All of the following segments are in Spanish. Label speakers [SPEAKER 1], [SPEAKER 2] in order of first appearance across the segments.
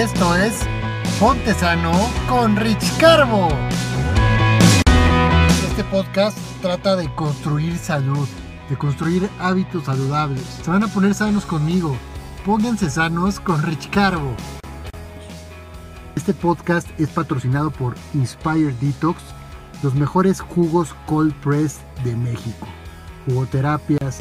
[SPEAKER 1] esto es Ponte Sano con Rich Carbo. Este podcast trata de construir salud, de construir hábitos saludables. Se van a poner sanos conmigo. Pónganse sanos con Rich Carbo. Este podcast es patrocinado por Inspire Detox, los mejores jugos cold press de México. Jugoterapias,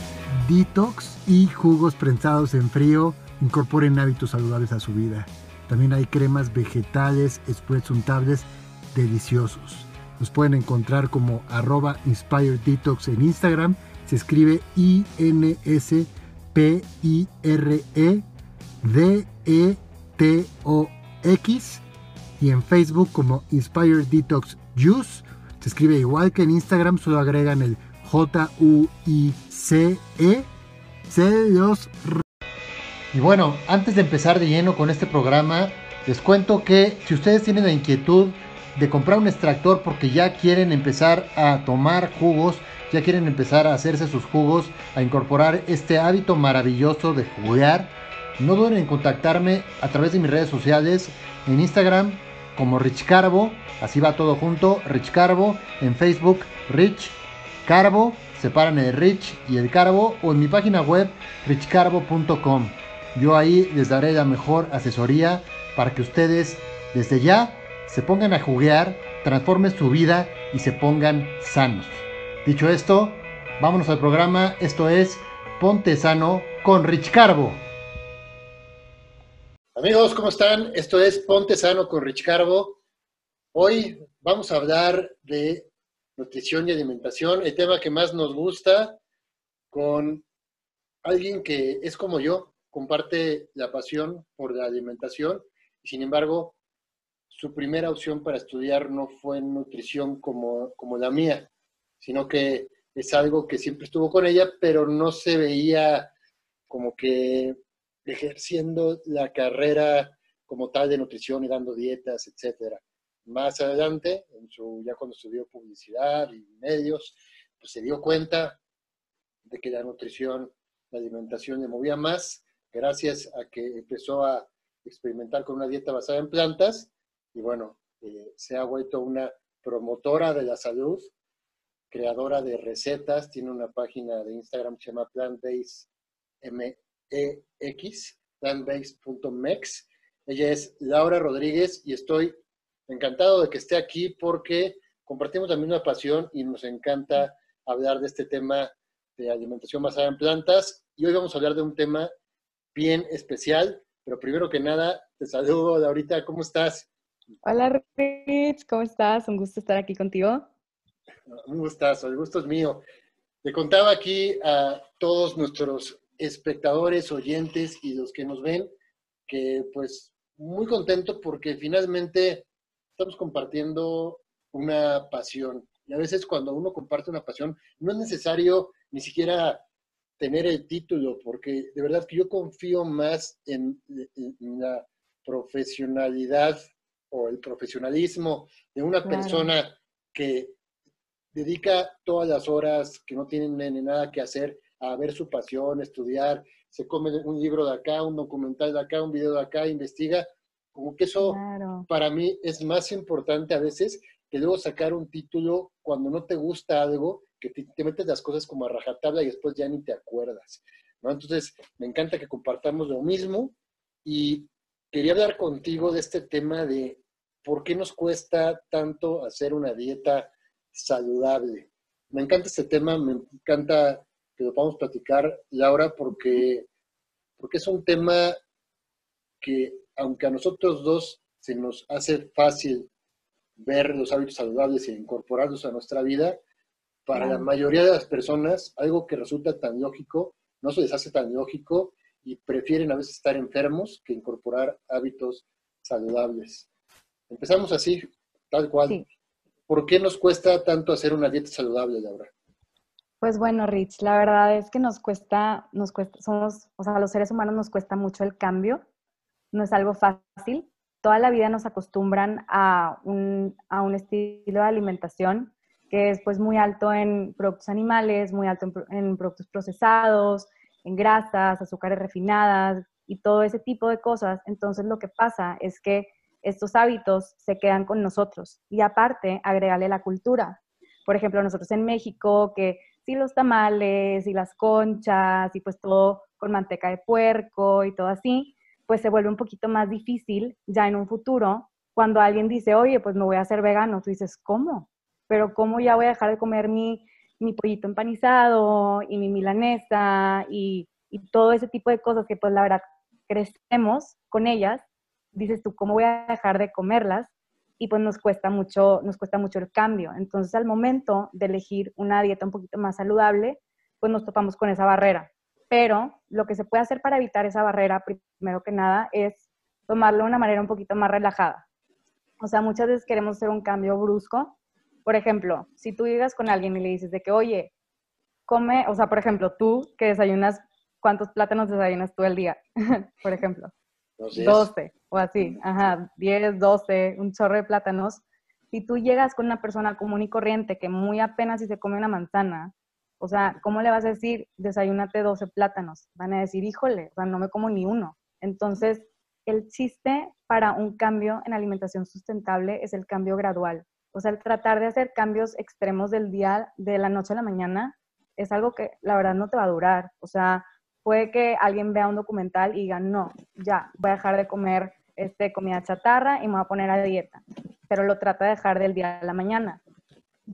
[SPEAKER 1] detox y jugos prensados en frío incorporen hábitos saludables a su vida. También hay cremas vegetales, spreads untables deliciosos. Nos pueden encontrar como arroba Inspire Detox en Instagram. Se escribe I-N-S-P-I-R-E-D-E-T-O-X. Y en Facebook como Inspire Detox Juice. Se escribe igual que en Instagram, solo agregan el J-U-I-C-E. C los y bueno, antes de empezar de lleno con este programa, les cuento que si ustedes tienen la inquietud de comprar un extractor porque ya quieren empezar a tomar jugos, ya quieren empezar a hacerse sus jugos, a incorporar este hábito maravilloso de jugar, no duden en contactarme a través de mis redes sociales, en Instagram como Rich Carbo, así va todo junto, Rich Carbo, en Facebook Rich Carbo, separan el Rich y el Carbo, o en mi página web richcarbo.com. Yo ahí les daré la mejor asesoría para que ustedes desde ya se pongan a juguear, transformen su vida y se pongan sanos. Dicho esto, vámonos al programa. Esto es Ponte Sano con Rich Carbo. Amigos, ¿cómo están? Esto es Ponte Sano con Rich Carbo. Hoy vamos a hablar de nutrición y alimentación, el tema que más nos gusta, con alguien que es como yo, comparte la pasión por la alimentación sin embargo su primera opción para estudiar no fue nutrición como, como la mía, sino que es algo que siempre estuvo con ella, pero no se veía como que ejerciendo la carrera como tal de nutrición y dando dietas, etcétera. Más adelante, en su, ya cuando estudió publicidad y medios, pues se dio cuenta de que la nutrición, la alimentación le movía más gracias a que empezó a experimentar con una dieta basada en plantas y bueno, eh, se ha vuelto una promotora de la salud, creadora de recetas, tiene una página de Instagram que se llama PlantBase MEX, plantbase.mex. Ella es Laura Rodríguez y estoy encantado de que esté aquí porque compartimos la misma pasión y nos encanta hablar de este tema de alimentación basada en plantas. Y hoy vamos a hablar de un tema bien especial, pero primero que nada, te saludo, Laurita, ¿cómo estás?
[SPEAKER 2] Hola, Rich, ¿cómo estás? Un gusto estar aquí contigo.
[SPEAKER 1] Un gustazo, el gusto es mío. Le contaba aquí a todos nuestros espectadores, oyentes y los que nos ven que pues muy contento porque finalmente estamos compartiendo una pasión. Y a veces cuando uno comparte una pasión, no es necesario ni siquiera tener el título, porque de verdad que yo confío más en, la profesionalidad o el profesionalismo de una persona que dedica todas las horas que no tienen nada que hacer a ver su pasión, estudiar, se come un libro de acá, un documental de acá, un video de acá, investiga, como que eso para mí es más importante a veces que luego sacar un título cuando no te gusta algo que te, metes las cosas como a rajatabla y después ya ni te acuerdas. ¿no? Entonces, me encanta que compartamos lo mismo y quería hablar contigo de este tema de por qué nos cuesta tanto hacer una dieta saludable. Me encanta este tema, me encanta que lo podamos platicar, Laura, porque, porque es un tema que, aunque a nosotros dos se nos hace fácil ver los hábitos saludables e incorporarlos a nuestra vida, para la mayoría de las personas, algo que resulta tan lógico, no se les hace tan lógico y prefieren a veces estar enfermos que incorporar hábitos saludables. Empezamos así, tal cual. ¿Por qué nos cuesta tanto hacer una dieta saludable, Laura?
[SPEAKER 2] Pues bueno, Rich, la verdad es que nos cuesta, nos cuesta, somos, o sea, a los seres humanos nos cuesta mucho el cambio. No es algo fácil. Toda la vida nos acostumbran a un, a un estilo de alimentación que es pues muy alto en productos animales, muy alto en, productos procesados, en grasas, azúcares refinadas, y todo ese tipo de cosas, entonces lo que pasa es que estos hábitos se quedan con nosotros y aparte agregarle la cultura. Por ejemplo, nosotros en México, que sí los tamales y las conchas y pues todo con manteca de puerco y todo así, pues se vuelve un poquito más difícil ya en un futuro cuando alguien dice, oye, pues me voy a hacer vegano. Tú dices, ¿cómo? Pero ¿cómo ya voy a dejar de comer mi, mi pollito empanizado y mi milanesa y, todo ese tipo de cosas que pues la verdad crecemos con ellas? Dices tú, ¿cómo voy a dejar de comerlas? y pues nos cuesta mucho, nos cuesta mucho el cambio. Entonces, al momento de elegir una dieta un poquito más saludable, pues nos topamos con esa barrera. Pero lo que se puede hacer para evitar esa barrera, primero que nada, es tomarlo de una manera un poquito más relajada. O sea, muchas veces queremos hacer un cambio brusco. Por ejemplo, si tú llegas con alguien y le dices de que, oye, come, o sea, por ejemplo, tú que desayunas, ¿cuántos plátanos desayunas tú al día? por ejemplo. 12 o así, ajá, 10, 12, un chorro de plátanos. Si tú llegas con una persona común y corriente que muy apenas si se come una manzana, o sea, ¿cómo le vas a decir, desayúnate 12 plátanos? Van a decir, híjole, o sea, no me como ni uno. Entonces, el chiste para un cambio en alimentación sustentable es el cambio gradual. O sea, el tratar de hacer cambios extremos del día, de la noche a la mañana, es algo que la verdad no te va a durar. O sea, puede que alguien vea un documental y diga, no, ya, voy a dejar de comer este, comida chatarra y me voy a poner a dieta. Pero lo trata de dejar del día a la mañana.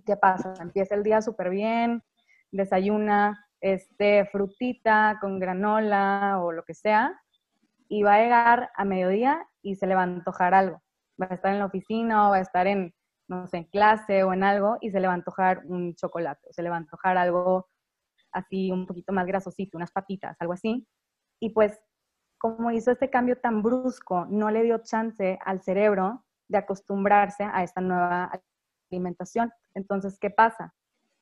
[SPEAKER 2] ¿Qué pasa? Empieza el día súper bien, desayuna este, frutita con granola o lo que sea, y va a llegar a mediodía y se le va a antojar algo. Va a estar en la oficina o va a estar en, no sé, en clase o en algo y se le va a antojar un chocolate, o se le va a antojar algo así un poquito más grasosito, unas patitas, algo así. Y pues como hizo este cambio tan brusco, no le dio chance al cerebro de acostumbrarse a esta nueva alimentación. Entonces, ¿qué pasa?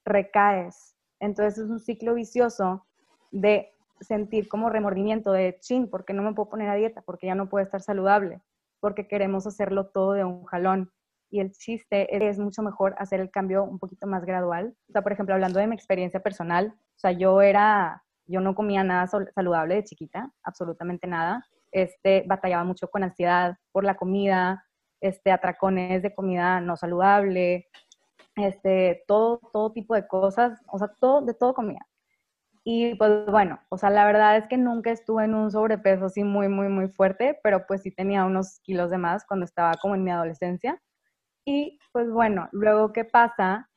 [SPEAKER 2] Recaes. Entonces es un ciclo vicioso de sentir como remordimiento de chin, porque no me puedo poner a dieta, porque ya no puedo estar saludable, porque queremos hacerlo todo de un jalón. Y el chiste es, mucho mejor hacer el cambio un poquito más gradual. O sea, por ejemplo, hablando de mi experiencia personal, o sea, yo era, yo no comía nada saludable de chiquita, absolutamente nada. Este, batallaba mucho con ansiedad por la comida, este, atracones de comida no saludable, este, todo, todo tipo de cosas, o sea, todo, de todo comía. Y pues bueno, o sea, la verdad es que nunca estuve en un sobrepeso así muy, muy, muy fuerte, pero pues sí tenía unos kilos de más cuando estaba como en mi adolescencia. Y pues bueno, luego qué pasa,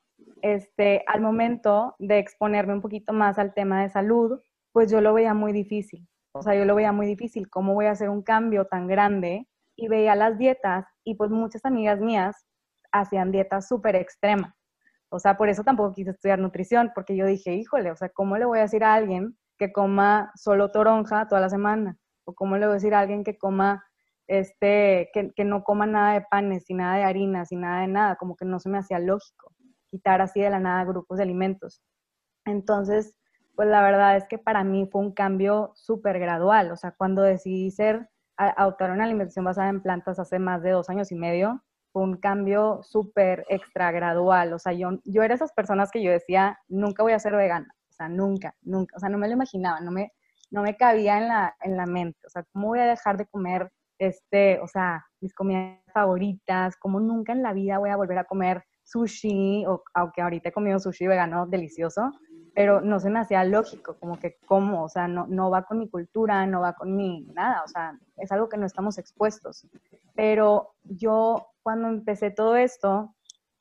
[SPEAKER 2] este, al momento de exponerme un poquito más al tema de salud, pues yo lo veía muy difícil. O sea, yo lo veía muy difícil, ¿cómo voy a hacer un cambio tan grande? Y veía las dietas y pues muchas amigas mías hacían dietas súper extremas. O sea, por eso tampoco quise estudiar nutrición, porque yo dije, híjole, o sea, ¿cómo le voy a decir a alguien que coma solo toronja toda la semana? ¿O cómo le voy a decir a alguien que coma este, que, no coma nada de panes, y nada de harinas, y nada de nada, como que no se me hacía lógico quitar así de la nada grupos de alimentos. Entonces, pues la verdad es que para mí fue un cambio súper gradual, o sea, cuando decidí ser, adoptar una alimentación basada en plantas hace más de dos años y medio, fue un cambio súper extra gradual, o sea, yo, yo era esas personas que yo decía, nunca voy a ser vegana, o sea, nunca, nunca, o sea, no me lo imaginaba, no me, no me cabía en la, en la mente, o sea, ¿cómo voy a dejar de comer este, o sea, mis comidas favoritas, como nunca en la vida voy a volver a comer sushi, o, aunque ahorita he comido sushi vegano delicioso, pero no se me hacía lógico, como que como, o sea, no, no va con mi cultura, no va con mi nada, o sea, es algo que no estamos expuestos. Pero yo cuando empecé todo esto,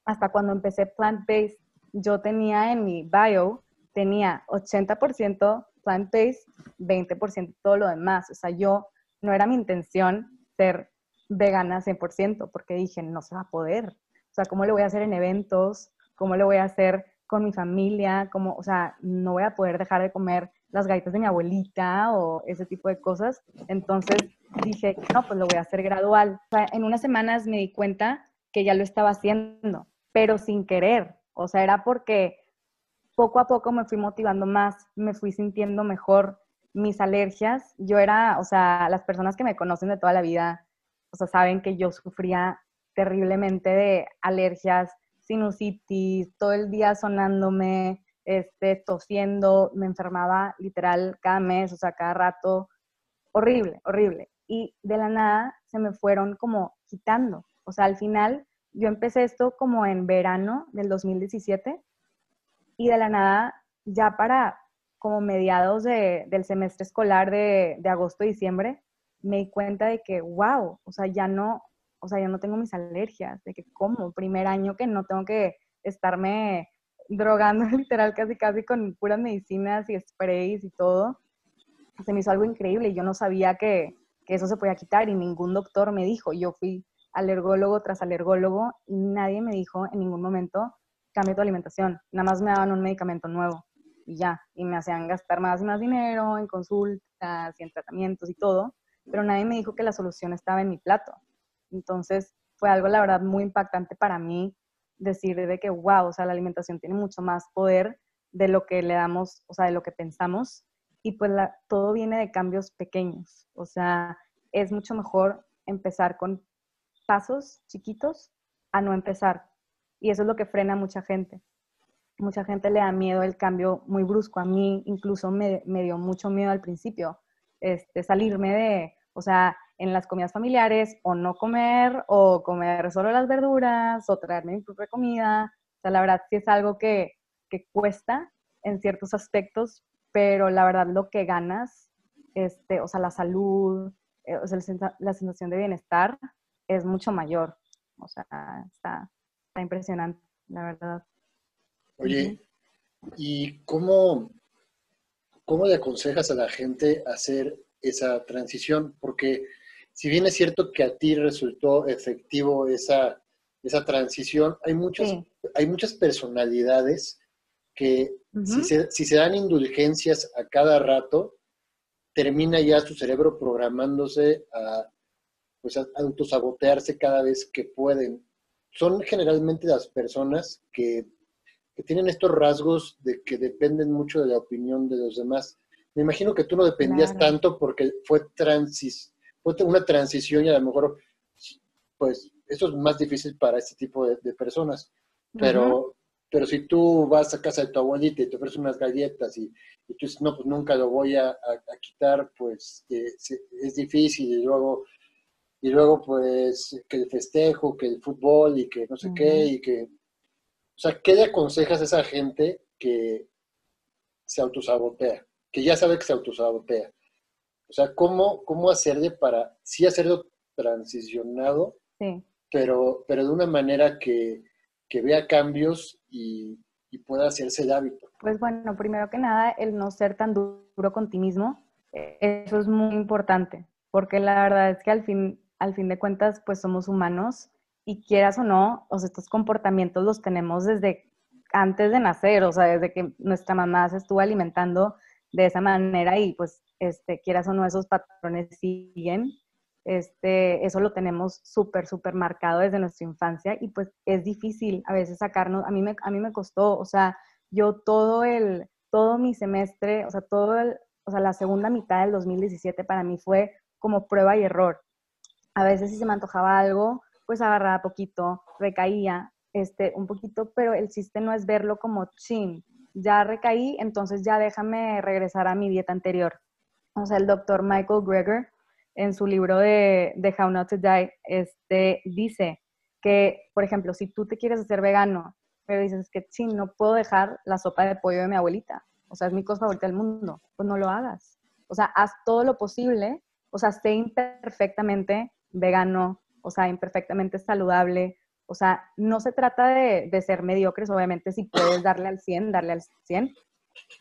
[SPEAKER 2] hasta cuando empecé plant-based, yo tenía en mi bio, tenía 80% plant-based, 20% todo lo demás, o sea, yo no era mi intención ser vegana 100%, porque dije, no se va a poder. O sea, ¿cómo lo voy a hacer en eventos? ¿Cómo lo voy a hacer con mi familia? ¿Cómo, o sea, no voy a poder dejar de comer las galletas de mi abuelita o ese tipo de cosas. Entonces dije, no, pues lo voy a hacer gradual. O sea, en unas semanas me di cuenta que ya lo estaba haciendo, pero sin querer. O sea, era porque poco a poco me fui motivando más, me fui sintiendo mejor, mis alergias, yo era, o sea, las personas que me conocen de toda la vida, o sea, saben que yo sufría terriblemente de alergias, sinusitis, todo el día sonándome, este, tosiendo, me enfermaba literal cada mes, o sea, cada rato, horrible, horrible. Y de la nada se me fueron como quitando. O sea, al final yo empecé esto como en verano del 2017 y de la nada ya para como mediados del semestre escolar de, de agosto-diciembre, me di cuenta de que, wow, o sea, ya no, o sea, ya no tengo mis alergias, de que como, primer año que no tengo que estarme drogando literal casi casi con puras medicinas y sprays y todo. Se me hizo algo increíble yo no sabía que, que eso se podía quitar y ningún doctor me dijo. Yo fui alergólogo tras alergólogo y nadie me dijo en ningún momento cambia tu alimentación. Nada más me daban un medicamento nuevo y ya. Y me hacían gastar más y más dinero en consultas y en tratamientos y todo. Pero nadie me dijo que la solución estaba en mi plato. Entonces fue algo, la verdad, muy impactante para mí decir de que, wow, o sea, la alimentación tiene mucho más poder de lo que le damos, o sea, de lo que pensamos. Y pues todo viene de cambios pequeños. O sea, es mucho mejor empezar con pasos chiquitos a no empezar. Y eso es lo que frena a mucha gente. Mucha gente le da miedo el cambio muy brusco. A mí incluso me, me dio mucho miedo al principio este, salirme de, o sea, en las comidas familiares o no comer o comer solo las verduras o traerme mi propia comida. O sea, la verdad sí es algo que, que cuesta en ciertos aspectos, pero la verdad lo que ganas, este, o sea, la salud, eh, o sea, la sensación de bienestar es mucho mayor. O sea, está, está impresionante, la verdad.
[SPEAKER 1] Oye, ¿y cómo, cómo le aconsejas a la gente hacer esa transición? Porque si bien es cierto que a ti resultó efectivo esa, esa transición, hay, muchos, hay muchas personalidades que si, se, si, se, dan indulgencias a cada rato, termina ya su cerebro programándose a, pues, a autosabotearse cada vez que pueden. Son generalmente las personas que, que tienen estos rasgos de que dependen mucho de la opinión de los demás. Me imagino que tú no dependías tanto porque fue transis fue una transición y a lo mejor, pues, eso es más difícil para este tipo de, personas. Pero, pero si tú vas a casa de tu abuelita y te ofreces unas galletas y, tú dices, no, pues nunca lo voy a, quitar, pues eh, es difícil. Y luego, y luego, pues, que el festejo, que el fútbol y que no sé qué, y que... O sea, ¿qué le aconsejas a esa gente que se autosabotea? Que ya sabe que se autosabotea. O sea, ¿cómo, cómo hacerle para sí hacerlo transicionado, pero, pero de una manera que, vea cambios y, pueda hacerse el hábito?
[SPEAKER 2] Pues bueno, primero que nada, el no ser tan duro con ti mismo, eso es muy importante, porque la verdad es que al fin, al fin de cuentas, pues somos humanos y quieras o no, o estos comportamientos los tenemos desde antes de nacer, o sea, desde que nuestra mamá se estuvo alimentando de esa manera y pues este, quieras o no, esos patrones siguen. Este, eso lo tenemos súper, súper marcado desde nuestra infancia y pues es difícil a veces sacarnos, a mí me, a mí me costó, o sea, yo todo el, todo mi semestre, o sea, todo el, o sea, la segunda mitad del 2017 para mí fue como prueba y error. A veces si se me antojaba algo, pues agarraba poquito, recaía, este, un poquito, pero el chiste no es verlo como chin, ya recaí, entonces ya déjame regresar a mi dieta anterior o sea, el doctor Michael Greger, en su libro de, How Not to Die, este, dice que, por ejemplo, si tú te quieres hacer vegano, pero dices que sí, no puedo dejar la sopa de pollo de mi abuelita, o sea, es mi cosa favorita del mundo, pues no lo hagas. O sea, haz todo lo posible, o sea, sé imperfectamente vegano, o sea, imperfectamente saludable, o sea, no se trata de, de ser mediocres, obviamente si puedes darle al 100, darle al 100,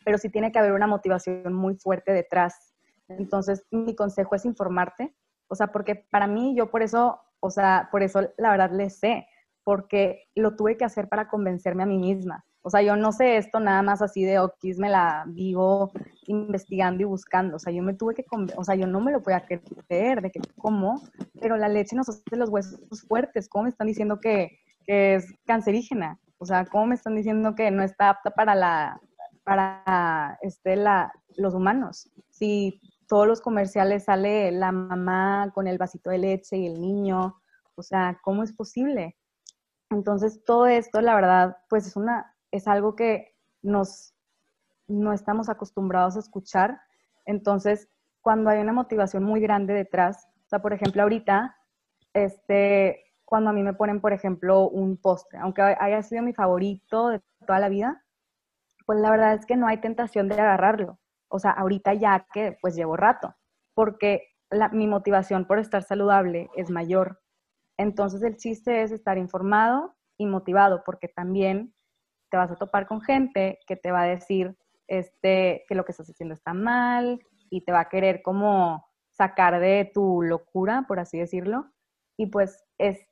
[SPEAKER 2] pero sí tiene que haber una motivación muy fuerte detrás. Entonces, mi consejo es informarte, o sea, porque para mí yo por eso, o sea, por eso la verdad le sé, porque lo tuve que hacer para convencerme a mí misma. O sea, yo no sé esto nada más así de Okis, me la vivo investigando y buscando. O sea, yo me tuve que, o sea, yo no me lo podía creer de que cómo, pero la leche nos hace los huesos fuertes. ¿Cómo me están diciendo que, que es cancerígena? O sea, ¿cómo me están diciendo que no está apta para la, para este, la, los humanos? Si todos los comerciales sale la mamá con el vasito de leche y el niño, o sea, ¿cómo es posible? Entonces, todo esto, la verdad, pues es una, es algo que nos, no estamos acostumbrados a escuchar. Entonces, cuando hay una motivación muy grande detrás. O sea, por ejemplo, ahorita, este, cuando a mí me ponen, por ejemplo, un postre, aunque haya sido mi favorito de toda la vida, pues la verdad es que no hay tentación de agarrarlo. O sea, ahorita ya que pues llevo rato, porque mi motivación por estar saludable es mayor. Entonces el chiste es estar informado y motivado, porque también te vas a topar con gente que te va a decir este, que lo que estás haciendo está mal y te va a querer como sacar de tu locura, por así decirlo. Y pues es,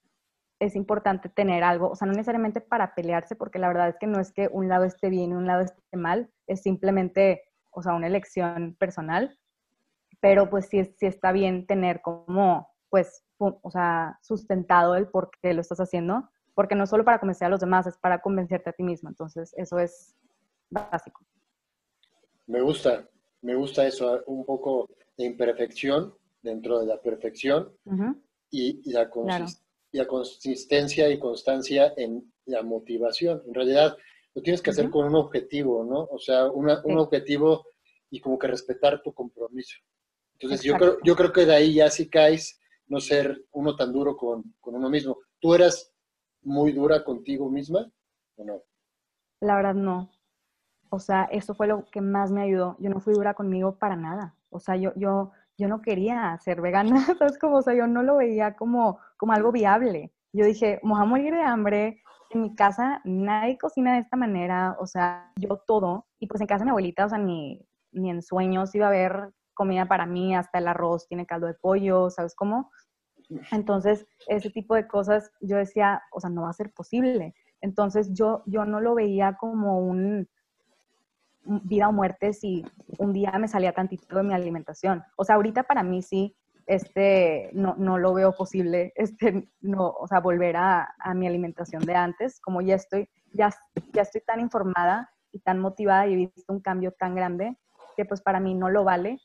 [SPEAKER 2] es importante tener algo, o sea, no necesariamente para pelearse, porque la verdad es que no es que un lado esté bien y un lado esté mal, es simplemente, o sea, una elección personal, pero pues sí, sí está bien tener como, pues, o sea, sustentado el por qué lo estás haciendo, porque no es solo para convencer a los demás, es para convencerte a ti mismo, entonces eso es básico.
[SPEAKER 1] Me gusta, me gusta eso, un poco de imperfección dentro de la perfección y, la consistencia y constancia en la motivación. En realidad, lo tienes que hacer con un objetivo, ¿no? O sea, un objetivo y como que respetar tu compromiso. Entonces, yo creo, yo creo que de ahí ya sí caes no ser uno tan duro con, con uno mismo. ¿Tú eras muy dura contigo misma o no?
[SPEAKER 2] La verdad, no. O sea, eso fue lo que más me ayudó. Yo no fui dura conmigo para nada. O sea, yo, yo, yo no quería ser vegana, ¿sabes? Como, o sea, yo no lo veía como, como algo viable. Yo dije, voy a morir de hambre, en mi casa nadie cocina de esta manera, o sea, yo todo. Y pues en casa de mi abuelita, o sea, ni, ni en sueños iba a haber comida para mí, hasta el arroz tiene caldo de pollo, ¿sabes cómo? Entonces, ese tipo de cosas yo decía, o sea, no va a ser posible. Entonces, yo, yo no lo veía como un, vida o muerte si un día me salía tantito de mi alimentación. O sea, ahorita para mí sí, este, no, no lo veo posible, este, no, o sea, volver a, mi alimentación de antes, como ya estoy, ya, ya estoy tan informada y tan motivada y he visto un cambio tan grande que pues para mí no lo vale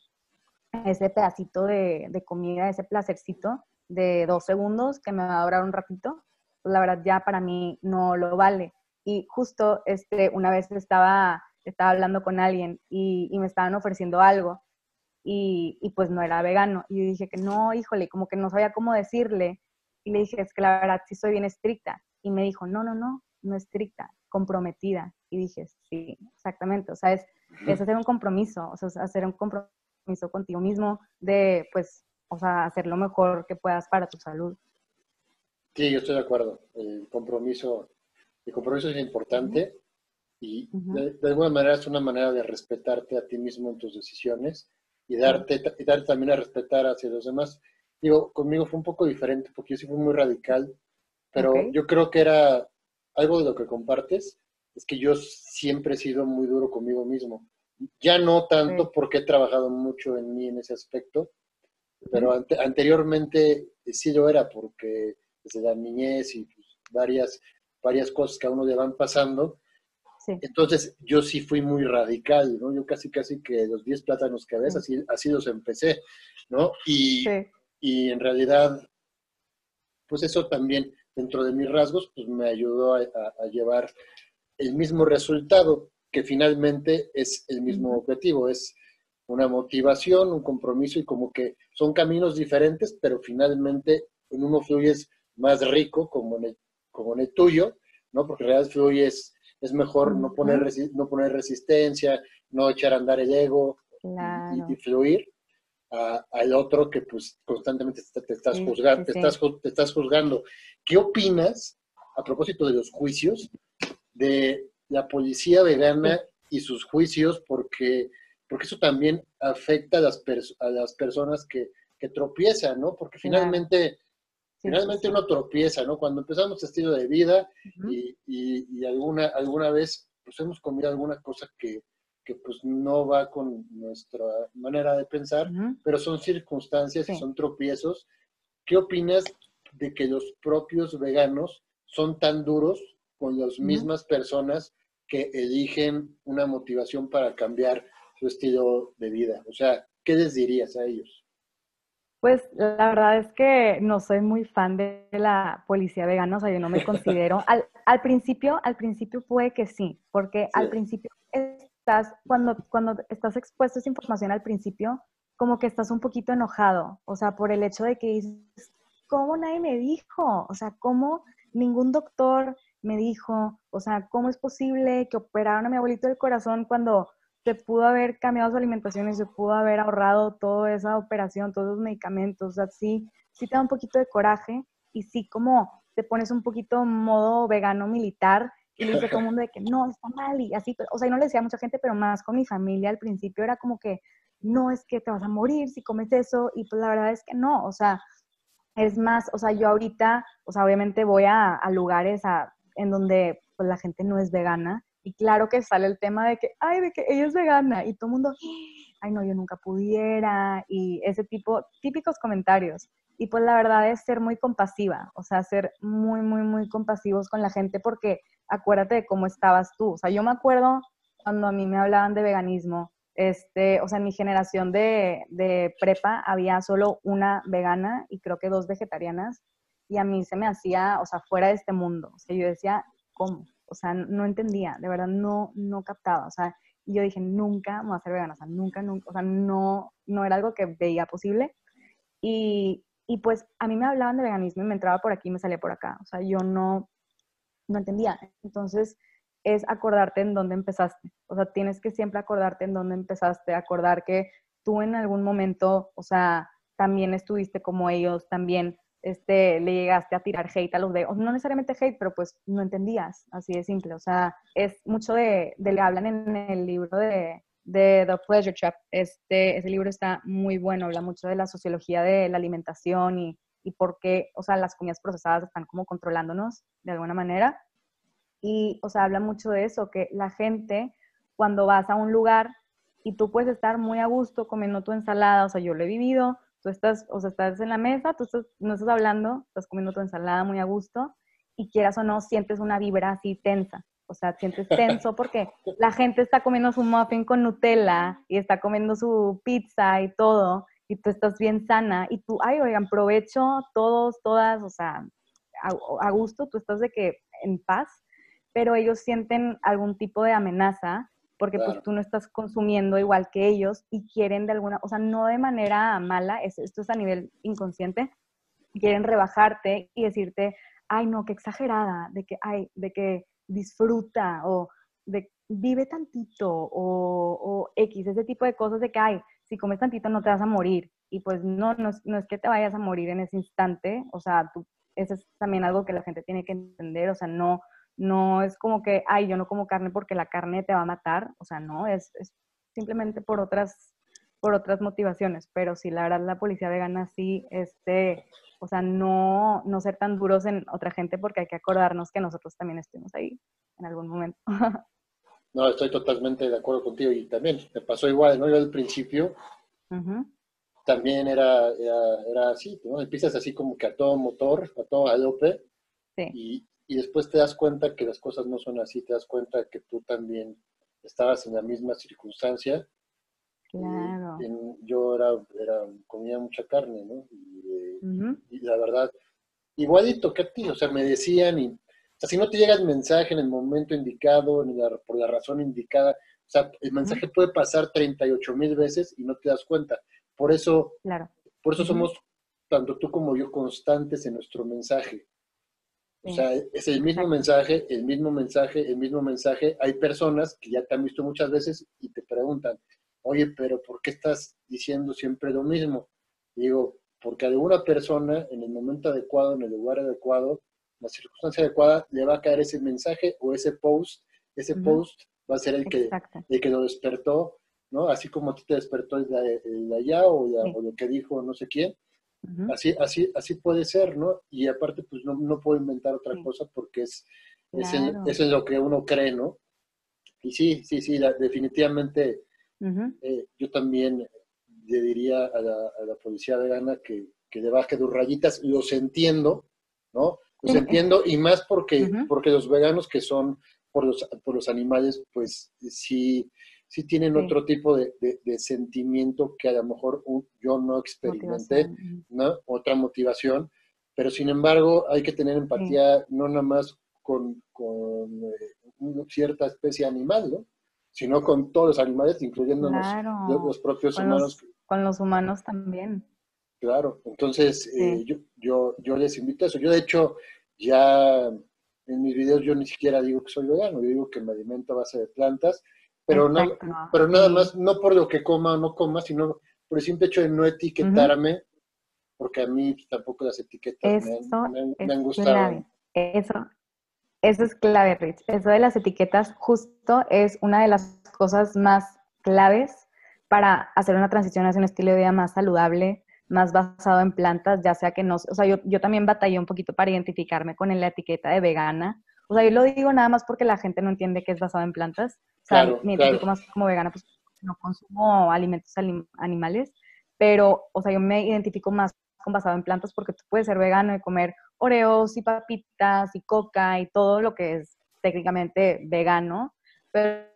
[SPEAKER 2] ese pedacito de, de comida, ese placercito de dos segundos que me va a durar un ratito, pues la verdad ya para mí no lo vale. Y justo este, una vez estaba estaba hablando con alguien y, me estaban ofreciendo algo y, pues no era vegano. Y dije que no, híjole, como que no sabía cómo decirle. Y le dije, es que la verdad sí soy bien estricta. Y me dijo, no, no, no, no estricta, comprometida. Y dije, sí, exactamente. O sea, es, es hacer un compromiso, o sea, hacer un compromiso contigo mismo de, pues, o sea, hacer lo mejor que puedas para tu salud.
[SPEAKER 1] Sí, yo estoy de acuerdo. El compromiso, el compromiso es importante. Y de, alguna manera es una manera de respetarte a ti mismo en tus decisiones y darte, y darte también a respetar hacia los demás. Digo, conmigo fue un poco diferente porque yo sí fui muy radical, pero yo creo que era algo de lo que compartes, es que yo siempre he sido muy duro conmigo mismo. Ya no tanto porque he trabajado mucho en mí en ese aspecto, pero anteriormente sí lo era porque desde la niñez y pues, varias, varias cosas que a uno le van pasando, entonces, yo sí fui muy radical, ¿no? Yo casi, casi que los 10 plátanos que ves, así, así los empecé, ¿no? Y, y en realidad, pues eso también, dentro de mis rasgos, pues me ayudó a, llevar el mismo resultado, que finalmente es el mismo objetivo, es una motivación, un compromiso y como que son caminos diferentes, pero finalmente en uno fluyes más rico como en el, como en el tuyo, ¿no? Porque en realidad fluyes es mejor no poner, no poner resistencia, no echar a andar el ego y, fluir al otro que pues constantemente te, estás juzgando, te, estás, te estás juzgando. ¿Qué opinas a propósito de los juicios de la policía vegana y sus juicios? Porque, porque eso también afecta a las, a las personas que, que tropiezan, ¿no? Porque finalmente Finalmente uno tropieza, ¿no? Cuando empezamos este estilo de vida y, y, alguna, alguna vez pues hemos comido alguna cosa que, que pues no va con nuestra manera de pensar, pero son circunstancias y son tropiezos. ¿Qué opinas de que los propios veganos son tan duros con las mismas personas que eligen una motivación para cambiar su estilo de vida? O sea, ¿qué les dirías a ellos?
[SPEAKER 2] Pues la verdad es que no soy muy fan de la policía vegana, o sea, yo no me considero. Al, al principio, al principio puede que sí, porque al principio estás, cuando, cuando estás expuesto a esa información al principio, como que estás un poquito enojado, o sea, por el hecho de que dices, ¿cómo nadie me dijo? O sea, ¿cómo ningún doctor me dijo? O sea, ¿cómo es posible que operaron a mi abuelito del corazón cuando se pudo haber cambiado su alimentación y se pudo haber ahorrado toda esa operación, todos los medicamentos? O sea, sí, sí te da un poquito de coraje y sí como te pones un poquito modo vegano militar y le dice a todo el mundo de que no, está mal y así, o sea, y no le decía a mucha gente, pero más con mi familia al principio era como que no es que te vas a morir si comes eso y pues la verdad es que no, o sea, es más, o sea, yo ahorita, o sea, obviamente voy a, lugares en donde pues la gente no es vegana y claro que sale el tema de que, ay, de que ella es vegana y todo el mundo, ay, no, yo nunca pudiera y ese tipo, típicos comentarios. Y pues la verdad es ser muy compasiva, o sea, ser muy, muy, muy compasivos con la gente porque acuérdate de cómo estabas tú. O sea, yo me acuerdo cuando a mí me hablaban de veganismo, este, o sea, en mi generación de, de prepa había solo una vegana y creo que dos vegetarianas y a mí se me hacía, o sea, fuera de este mundo. O sea, yo decía, ¿cómo? O sea, no entendía, de verdad no, no captaba. O sea, yo dije, nunca me voy a ser vegana, o sea, nunca, nunca, o sea, no, no era algo que veía posible. Y, y pues a mí me hablaban de veganismo y me entraba por aquí y me salía por acá. O sea, yo no, no entendía. Entonces, es acordarte en dónde empezaste. O sea, tienes que siempre acordarte en dónde empezaste, acordar que tú en algún momento, o sea, también estuviste como ellos, también este, le llegaste a tirar hate a los de, no necesariamente hate, pero pues no entendías, así de simple. O sea, es mucho de, de le hablan en el libro de, de The Pleasure Trap. Este, ese libro está muy bueno, habla mucho de la sociología de la alimentación y, y por qué, o sea, las comidas procesadas están como controlándonos de alguna manera. Y, o sea, habla mucho de eso, que la gente, cuando vas a un lugar y tú puedes estar muy a gusto comiendo tu ensalada, o sea, yo lo he vivido, tú estás, o sea, estás en la mesa, tú estás, no estás hablando, estás comiendo tu ensalada muy a gusto y quieras o no, sientes una vibra así tensa o sea, sientes tenso porque la gente está comiendo su muffin con Nutella y está comiendo su pizza y todo, y tú estás bien sana, y tú, ay, oigan, provecho todos, todas, o sea, a, gusto, tú estás de que en paz, pero ellos sienten algún tipo de amenaza porque pues tú no estás consumiendo igual que ellos y quieren de alguna, o sea, no de manera mala, esto es a nivel inconsciente, quieren rebajarte y decirte, ay, no, qué exagerada, de que, ay, de que disfruta o de, vive tantito o, X, ese tipo de cosas de que, ay, si comes tantito no te vas a morir. Y pues no, no es, no es que te vayas a morir en ese instante, o sea, tú, eso es también algo que la gente tiene que entender, o sea, no, no es como que, ay, yo no como carne porque la carne te va a matar, o sea, no, es, es simplemente por otras, por otras motivaciones, pero sí, la verdad, la policía vegana sí, este, o sea, no, no ser tan duros en otra gente porque hay que acordarnos que nosotros también estuvimos ahí en algún momento.
[SPEAKER 1] no, estoy totalmente de acuerdo contigo y también me pasó igual, ¿no? Yo al principio también era, era, así, ¿no? Empiezas así como que a todo motor, a todo galope sí. y, y después te das cuenta que las cosas no son así, te das cuenta que tú también estabas en la misma circunstancia
[SPEAKER 2] Claro.
[SPEAKER 1] yo era, era, comía mucha carne, ¿no? Y, la verdad, igualito que a ti, o sea, me decían, y, o sea, si no te llega el mensaje en el momento indicado, ni por la razón indicada, o sea, el mensaje puede pasar 38 mil veces y no te das cuenta. Por eso,
[SPEAKER 2] claro.
[SPEAKER 1] por eso somos, tanto tú como yo, constantes en nuestro mensaje. O sea, es el mismo mensaje, el mismo mensaje, el mismo mensaje. Hay personas que ya te han visto muchas veces y te preguntan, oye, pero ¿por qué estás diciendo siempre lo mismo? digo, porque a alguna persona en el momento adecuado, en el lugar adecuado, la circunstancia adecuada, le va a caer ese mensaje o ese post, ese post va a ser el que, el que lo despertó, ¿no? Así como a ti te despertó el de, allá o, lo que dijo no sé quién. Así, así, así puede ser, ¿no? Y aparte, pues no, no puedo inventar otra cosa porque es, es, lo que uno cree, ¿no? Y sí, sí, sí, definitivamente eh, yo también le diría a la, policía vegana que, que le baje dos rayitas, los entiendo, ¿no? Los entiendo y más porque, porque los veganos que son por los, por los animales, pues sí, sí tienen otro tipo de, de, sentimiento que a lo mejor yo no experimenté, ¿no? Otra motivación, pero sin embargo hay que tener empatía no nada más con, con eh, cierta especie animal, ¿no? sino con todos los animales, incluyendo los, propios humanos
[SPEAKER 2] con los humanos también.
[SPEAKER 1] Claro, entonces eh, yo, yo, yo les invito a eso. Yo de hecho ya en mis videos yo ni siquiera digo que soy vegano, yo digo que me alimento a base de plantas, pero, no, pero nada más, no por lo que coma o no coma, sino por el simple hecho de no etiquetarme, porque a mí tampoco las etiquetas me, han, gustado.
[SPEAKER 2] Eso, eso es clave, Rich. Eso de las etiquetas justo es una de las cosas más claves para hacer una transición hacia un estilo de vida más saludable, más basado en plantas, ya sea que no, o sea, yo, yo también batallé un poquito para identificarme con la etiqueta de vegana. O sea, yo lo digo nada más porque la gente no entiende que es basado en plantas. Sea, me identifico más como vegana, pues no consumo alimentos animales, pero, o sea, yo me identifico más con basado en plantas porque tú puedes ser vegano y comer oreos y papitas y coca y todo lo que es técnicamente vegano, pero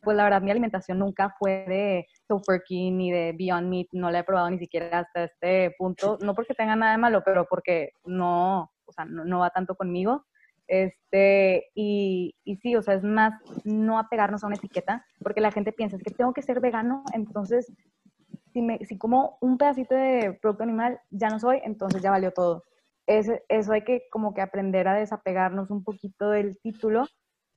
[SPEAKER 2] pues la verdad mi alimentación nunca fue de Tofurkey ni de Beyond Meat, no la he probado ni siquiera hasta este punto, no porque tenga nada de malo, pero porque no, o sea, no, va tanto conmigo. Este, y, y, sí, o sea, es más no apegarnos a una etiqueta, porque la gente piensa, que tengo que ser vegano, entonces si, me, si como un pedacito de producto animal, ya no soy, entonces ya valió todo. Es, eso hay que como que aprender a desapegarnos un poquito del título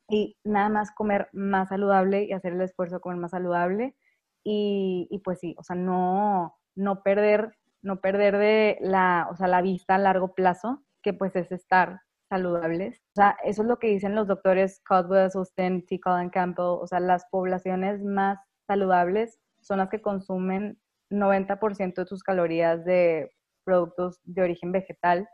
[SPEAKER 2] y nada más comer más saludable y hacer el esfuerzo de comer más saludable. Y, y pues sí, o sea, no, no perder, no perder de la, o sea, la vista a largo plazo, que pues es estar saludables. O sea, eso es lo que dicen los doctores Caldwell, Susten, T. Colin Campbell. O sea, las poblaciones más saludables son las que consumen 90% de sus calorías de productos de origen vegetal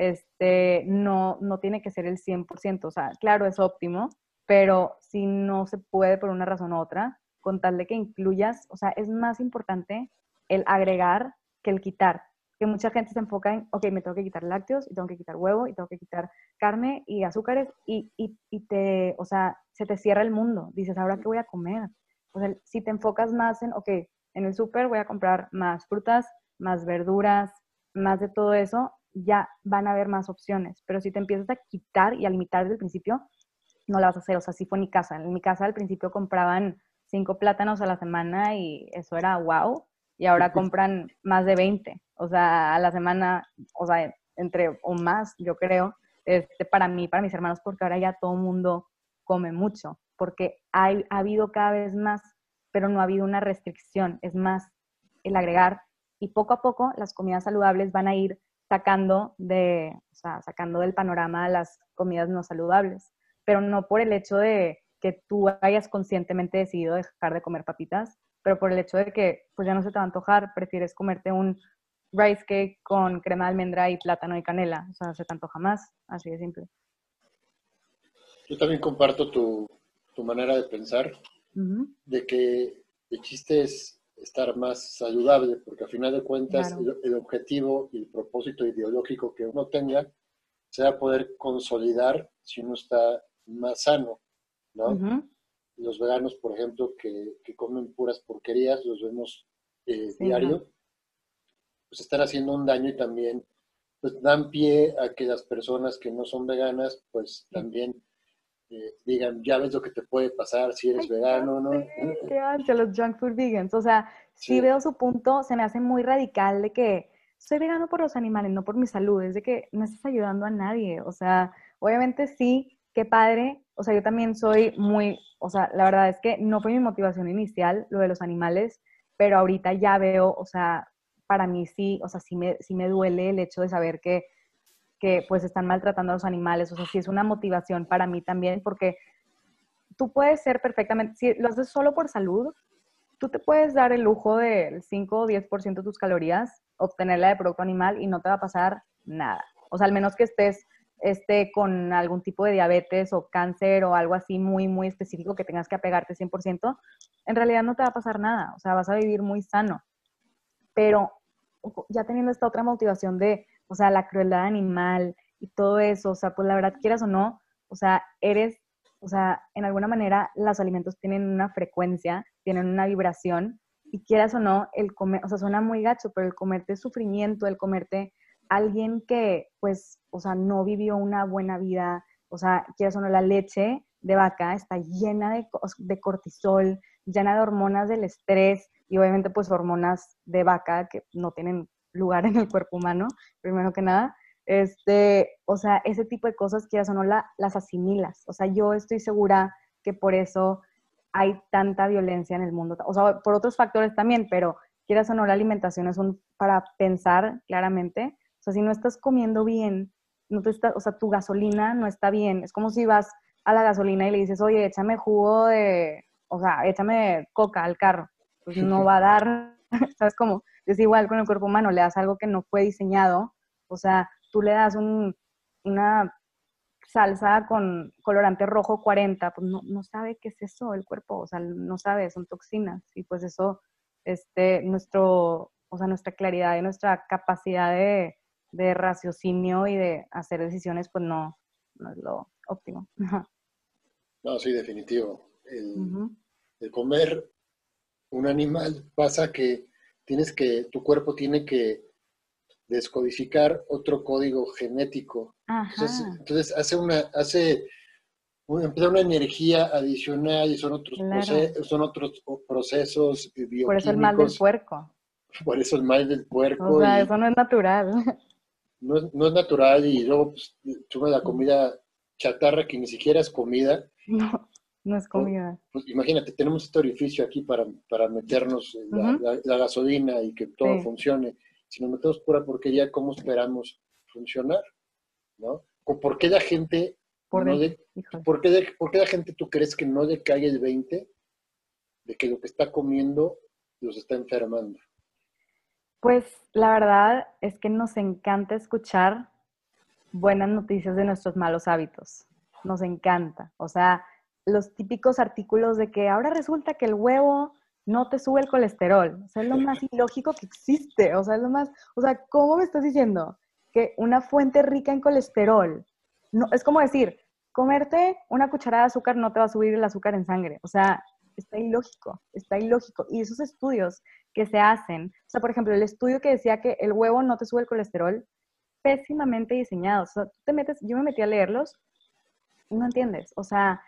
[SPEAKER 2] este, no, no tiene que ser el 100%, o sea, claro, es óptimo, pero si no se puede por una razón u otra, con tal de que incluyas, o sea, es más importante el agregar que el quitar. Que mucha gente se enfoca en, ok, me tengo que quitar lácteos, y tengo que quitar huevo, y tengo que quitar carne y azúcares, y, y, te, o sea, se te cierra el mundo. Dices, ¿ahora qué voy a comer? O sea, si te enfocas más en, ok, en el súper voy a comprar más frutas, más verduras, más de todo eso, ya van a haber más opciones. Pero si te empiezas a quitar y a limitar desde el principio, no la vas a hacer. O sea, así fue en mi casa. En mi casa al principio compraban cinco plátanos a la semana y eso era wow. Y ahora compran más de 20. O sea, a la semana, o sea, entre o más, yo creo, este, para mí, para mis hermanos, porque ahora ya todo el mundo come mucho. Porque hay, ha habido cada vez más, pero no ha habido una restricción. Es más, el agregar. Y poco a poco las comidas saludables van a ir sacando, de, o sea, sacando del panorama las comidas no saludables, pero no por el hecho de que tú hayas conscientemente decidido dejar de comer papitas, pero por el hecho de que pues ya no se te va a antojar, prefieres comerte un rice cake con crema de almendra y plátano y canela, o sea, se te antoja más, así de simple.
[SPEAKER 1] Yo también comparto tu, tu manera de pensar, de que el chiste es estar más saludable, porque al final de cuentas el, objetivo y el propósito ideológico que uno tenga se va a poder consolidar si uno está más sano, ¿no? Los veganos, por ejemplo, que, comen puras porquerías, los vemos eh, diario, pues están haciendo un daño y también pues dan pie a que las personas que no son veganas, pues también digan, ya ves lo que te puede pasar si eres vegano, ¿no?
[SPEAKER 2] Qué ansia, los junk food vegans. O sea, si veo su punto, se me hace muy radical de que soy vegano por los animales, no por mi salud. Es de que no estás ayudando a nadie. O sea, obviamente sí, qué padre. O sea, yo también soy muy, o sea, la verdad es que no fue mi motivación inicial lo de los animales, pero ahorita ya veo, o sea, para mí sí, o sea, sí me, sí me duele el hecho de saber que que pues están maltratando a los animales. O sea, sí es una motivación para mí también porque tú puedes ser perfectamente, si lo haces solo por salud, tú te puedes dar el lujo del 5 o 10% de tus calorías, obtenerla de producto animal y no te va a pasar nada. O sea, al menos que estés este, con algún tipo de diabetes o cáncer o algo así muy, muy específico que tengas que apegarte 100%, en realidad no te va a pasar nada. O sea, vas a vivir muy sano. Pero ya teniendo esta otra motivación de o sea, la crueldad animal y todo eso, o sea, pues la verdad, quieras o no, o sea, eres, o sea, en alguna manera los alimentos tienen una frecuencia, tienen una vibración, y quieras o no, el comer, o sea, suena muy gacho, pero el comerte sufrimiento, el comerte alguien que, pues, o sea, no vivió una buena vida, o sea, quieras o no, la leche de vaca está llena de, de cortisol, llena de hormonas del estrés, y obviamente pues hormonas de vaca que no tienen lugar en el cuerpo humano, primero que nada. Este, o sea, ese tipo de cosas, quieras o no, las asimilas. O sea, yo estoy segura que por eso hay tanta violencia en el mundo. O sea, por otros factores también, pero quieras o no, la alimentación es un para pensar claramente. O sea, si no estás comiendo bien, no te está, o sea, tu gasolina no está bien. Es como si vas a la gasolina y le dices, oye, échame jugo de, o sea, échame coca al carro. Pues no va a dar, ¿sabes cómo? Es igual con el cuerpo humano, le das algo que no fue diseñado, o sea, tú le das una salsa con colorante rojo 40, pues no, no sabe qué es eso el cuerpo, o sea, no sabe, son toxinas y pues eso este, nuestro, o sea, nuestra claridad y nuestra capacidad de, raciocinio y de hacer decisiones, pues no, no es lo óptimo.
[SPEAKER 1] No, sí, definitivo. El, comer un animal pasa que tienes que, tu cuerpo tiene que descodificar otro código genético. Entonces, hace una, hace empieza una energía adicional y son otros, son otros procesos bioquímicos.
[SPEAKER 2] Por eso el mal del puerco.
[SPEAKER 1] Por eso el mal del puerco.
[SPEAKER 2] O sea, eso no es natural.
[SPEAKER 1] No es, no es natural y luego pues, la comida chatarra que ni siquiera es comida.
[SPEAKER 2] No, no es comida.
[SPEAKER 1] Pues, imagínate, tenemos este orificio aquí para, para meternos la, gasolina y que todo funcione. Si nos metemos pura porquería, ¿cómo esperamos funcionar? ¿No? ¿Por qué la gente por, ¿por, qué la gente tú crees que no decae el 20 de que lo que está comiendo los está enfermando?
[SPEAKER 2] Pues la verdad es que nos encanta escuchar buenas noticias de nuestros malos hábitos. Nos encanta. O sea, los típicos artículos de que ahora resulta que el huevo no te sube el colesterol. O sea, es lo más ilógico que existe. O sea, es lo más, o sea, ¿cómo me estás diciendo que una fuente rica en colesterol no, es como decir, comerte una cucharada de azúcar no te va a subir el azúcar en sangre. O sea, está ilógico, está ilógico. Y esos estudios que se hacen, o sea, por ejemplo, el estudio que decía que el huevo no te sube el colesterol, pésimamente diseñados. O sea, tú te metes, yo me metí a leerlos, no entiendes. O sea,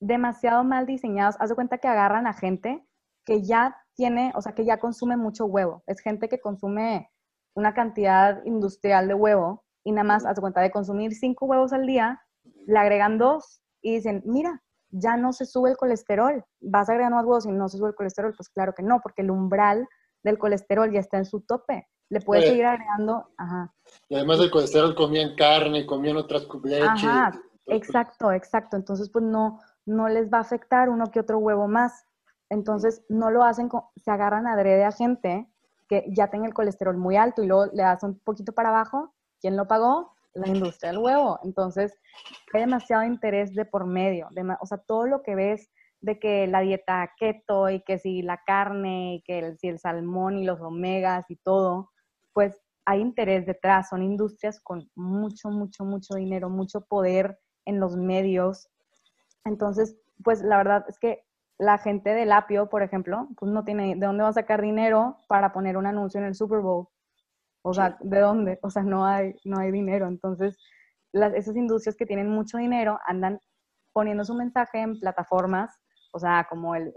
[SPEAKER 2] demasiado mal diseñados. Haz de cuenta que agarran a gente que ya tiene, o sea, que ya consume mucho huevo. Es gente que consume una cantidad industrial de huevo y nada más, haz cuenta de consumir cinco huevos al día, le agregan dos y dicen, mira, ya no se sube el colesterol, vas a agregar más huevos y no se sube el colesterol. Pues claro que no, porque el umbral del colesterol ya está en su tope. Le puedes seguir agregando, ajá.
[SPEAKER 1] Y además del colesterol comían carne, comían otras leche. Ajá,
[SPEAKER 2] exacto, exacto. Entonces, pues no, no les va a afectar uno que otro huevo más. Entonces, no lo hacen, se agarran adrede a gente que ya tenga el colesterol muy alto y luego le das un poquito para abajo ¿Quién lo pagó? La industria del huevo. Entonces, hay demasiado interés de por medio. o sea, todo lo que ves de que la dieta keto y que si la carne y que el, si el salmón y los omegas y todo, pues hay interés detrás. Son industrias con mucho, mucho, mucho dinero, mucho poder en los medios. Entonces, pues la verdad es que la gente del apio, por ejemplo, pues no tiene de dónde va a sacar dinero para poner un anuncio en el Super Bowl. O sea, ¿de dónde? O sea, no hay, no hay dinero. Entonces, las, esas industrias que tienen mucho dinero andan poniendo su mensaje en plataformas, o sea, como el...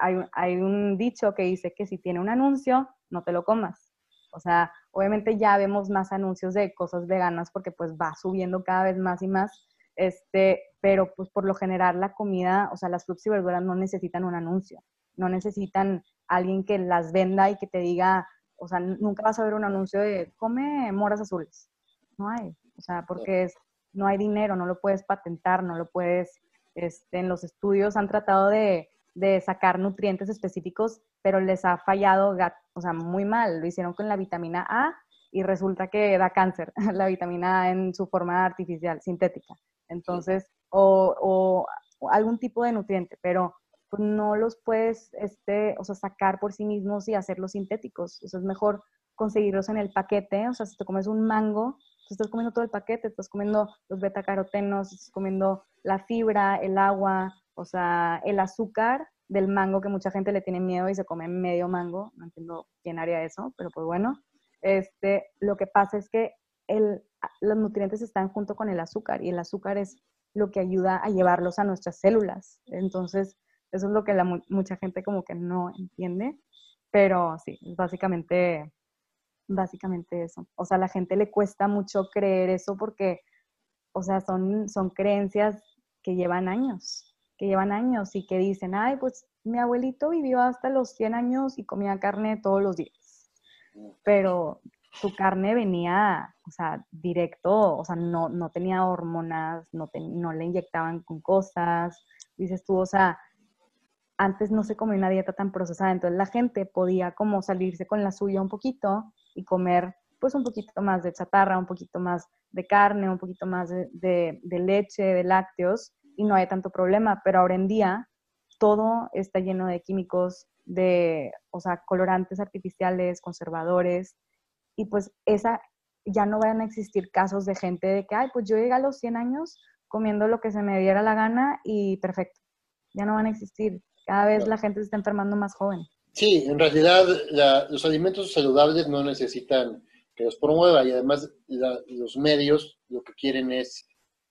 [SPEAKER 2] Hay, hay un dicho que dice que si tiene un anuncio, no te lo comas. O sea, obviamente ya vemos más anuncios de cosas veganas porque pues va subiendo cada vez más y más, este, pero pues por lo general la comida, o sea, las frutas y verduras no necesitan un anuncio, no necesitan alguien que las venda y que te diga, o sea, nunca vas a ver un anuncio de come moras azules. No hay. O sea, porque es, no hay dinero, no lo puedes patentar, no lo puedes. Este, en los estudios han tratado de, de sacar nutrientes específicos, pero les ha fallado, o sea, muy mal. Lo hicieron con la vitamina A y resulta que da cáncer, la vitamina A en su forma artificial, sintética. Entonces, o, o algún tipo de nutriente, pero pues no los puedes este, o sea, sacar por sí mismos y hacerlos sintéticos. O es mejor conseguirlos en el paquete. O sea, si te comes un mango, tú estás comiendo todo el paquete, estás comiendo los betacarotenos, estás comiendo la fibra, el agua, o sea, el azúcar del mango que mucha gente le tiene miedo y se come medio mango. No entiendo quién haría eso, pero pues bueno. Este, lo que pasa es que el, los nutrientes están junto con el azúcar y el azúcar es lo que ayuda a llevarlos a nuestras células. Entonces, Eso es lo que la, mucha gente como que no entiende, pero sí, es básicamente, básicamente eso. O sea, a la gente le cuesta mucho creer eso porque, o sea, son, son creencias que llevan años, que llevan años y que dicen, ay, pues mi abuelito vivió hasta los 100 años y comía carne todos los días. Pero su carne venía, o sea, directo, o sea, no, no tenía hormonas, no, no le inyectaban con cosas. Dices tú, o sea, antes no se comía una dieta tan procesada, entonces la gente podía como salirse con la suya un poquito y comer pues un poquito más de chatarra, un poquito más de carne, un poquito más de, leche, de lácteos, y no hay tanto problema, pero ahora en día todo está lleno de químicos, de, o sea, colorantes artificiales, conservadores, y pues esa, ya no van a existir casos de gente de que, ay, pues yo llegué a los 100 años comiendo lo que se me diera la gana y perfecto. Ya no van a existir. Cada vez la gente se está enfermando más joven.
[SPEAKER 1] Sí, en realidad los alimentos saludables no necesitan que los promueva y además los medios lo que quieren es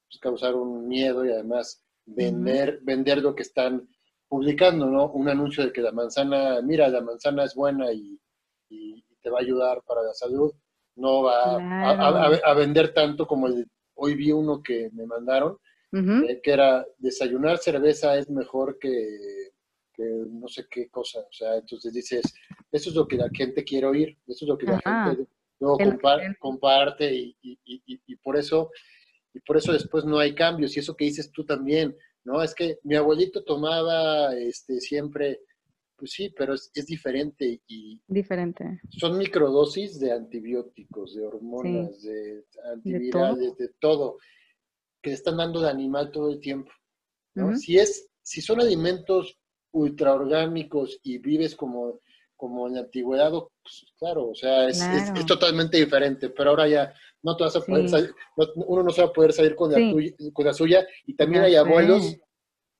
[SPEAKER 1] pues, causar un miedo y además vender, vender lo que están publicando, ¿no? Un anuncio de que la manzana, mira, la manzana es buena y, te va a ayudar para la salud. No va a, vender tanto como el, hoy vi uno que me mandaron, eh, que era desayunar cerveza es mejor que, no sé qué cosa. O sea, entonces dices, eso es lo que la gente quiere oír, eso es lo que la gente luego comparte y, y, por eso y por eso después no hay cambios. Y eso que dices tú también, ¿no? Es que mi abuelito tomaba este, siempre, pues sí, pero es, diferente y...
[SPEAKER 2] Diferente.
[SPEAKER 1] Son microdosis de antibióticos, de hormonas, de antivirales, de todo. que están dando de animal todo el tiempo. ¿no? Si, es, si son alimentos ultraorgánicos y vives como, como en la antigüedad, pues claro, o sea, es, es, totalmente diferente, pero ahora ya no te vas a poder salir, uno no se va a poder salir con, la, con la suya, y también hay abuelos,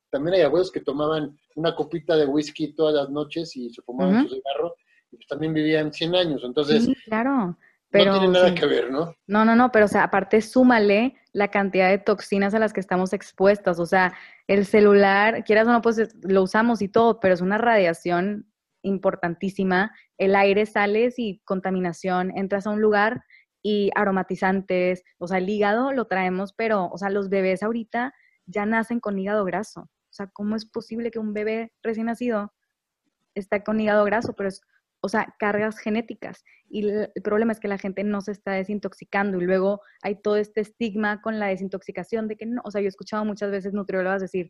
[SPEAKER 1] también hay abuelos que tomaban una copita de whisky todas las noches y se fumaban su cigarro, y pues también vivían 100 años, entonces...
[SPEAKER 2] Sí, claro. Pero,
[SPEAKER 1] no tiene nada que ver, ¿no?
[SPEAKER 2] No, no, no, pero o sea, aparte súmale la cantidad de toxinas a las que estamos expuestas. O sea, el celular, quieras o no, pues lo usamos y todo, pero es una radiación importantísima. El aire sales y contaminación, entras a un lugar y aromatizantes, o sea, el hígado lo traemos, pero, o sea, los bebés ahorita ya nacen con hígado graso. O sea, ¿cómo es posible que un bebé recién nacido esté con hígado graso? Pero es, o sea, cargas genéticas. Y el, problema es que la gente no se está desintoxicando y luego hay todo este estigma con la desintoxicación de que no, o sea, yo he escuchado muchas veces nutriólogas decir,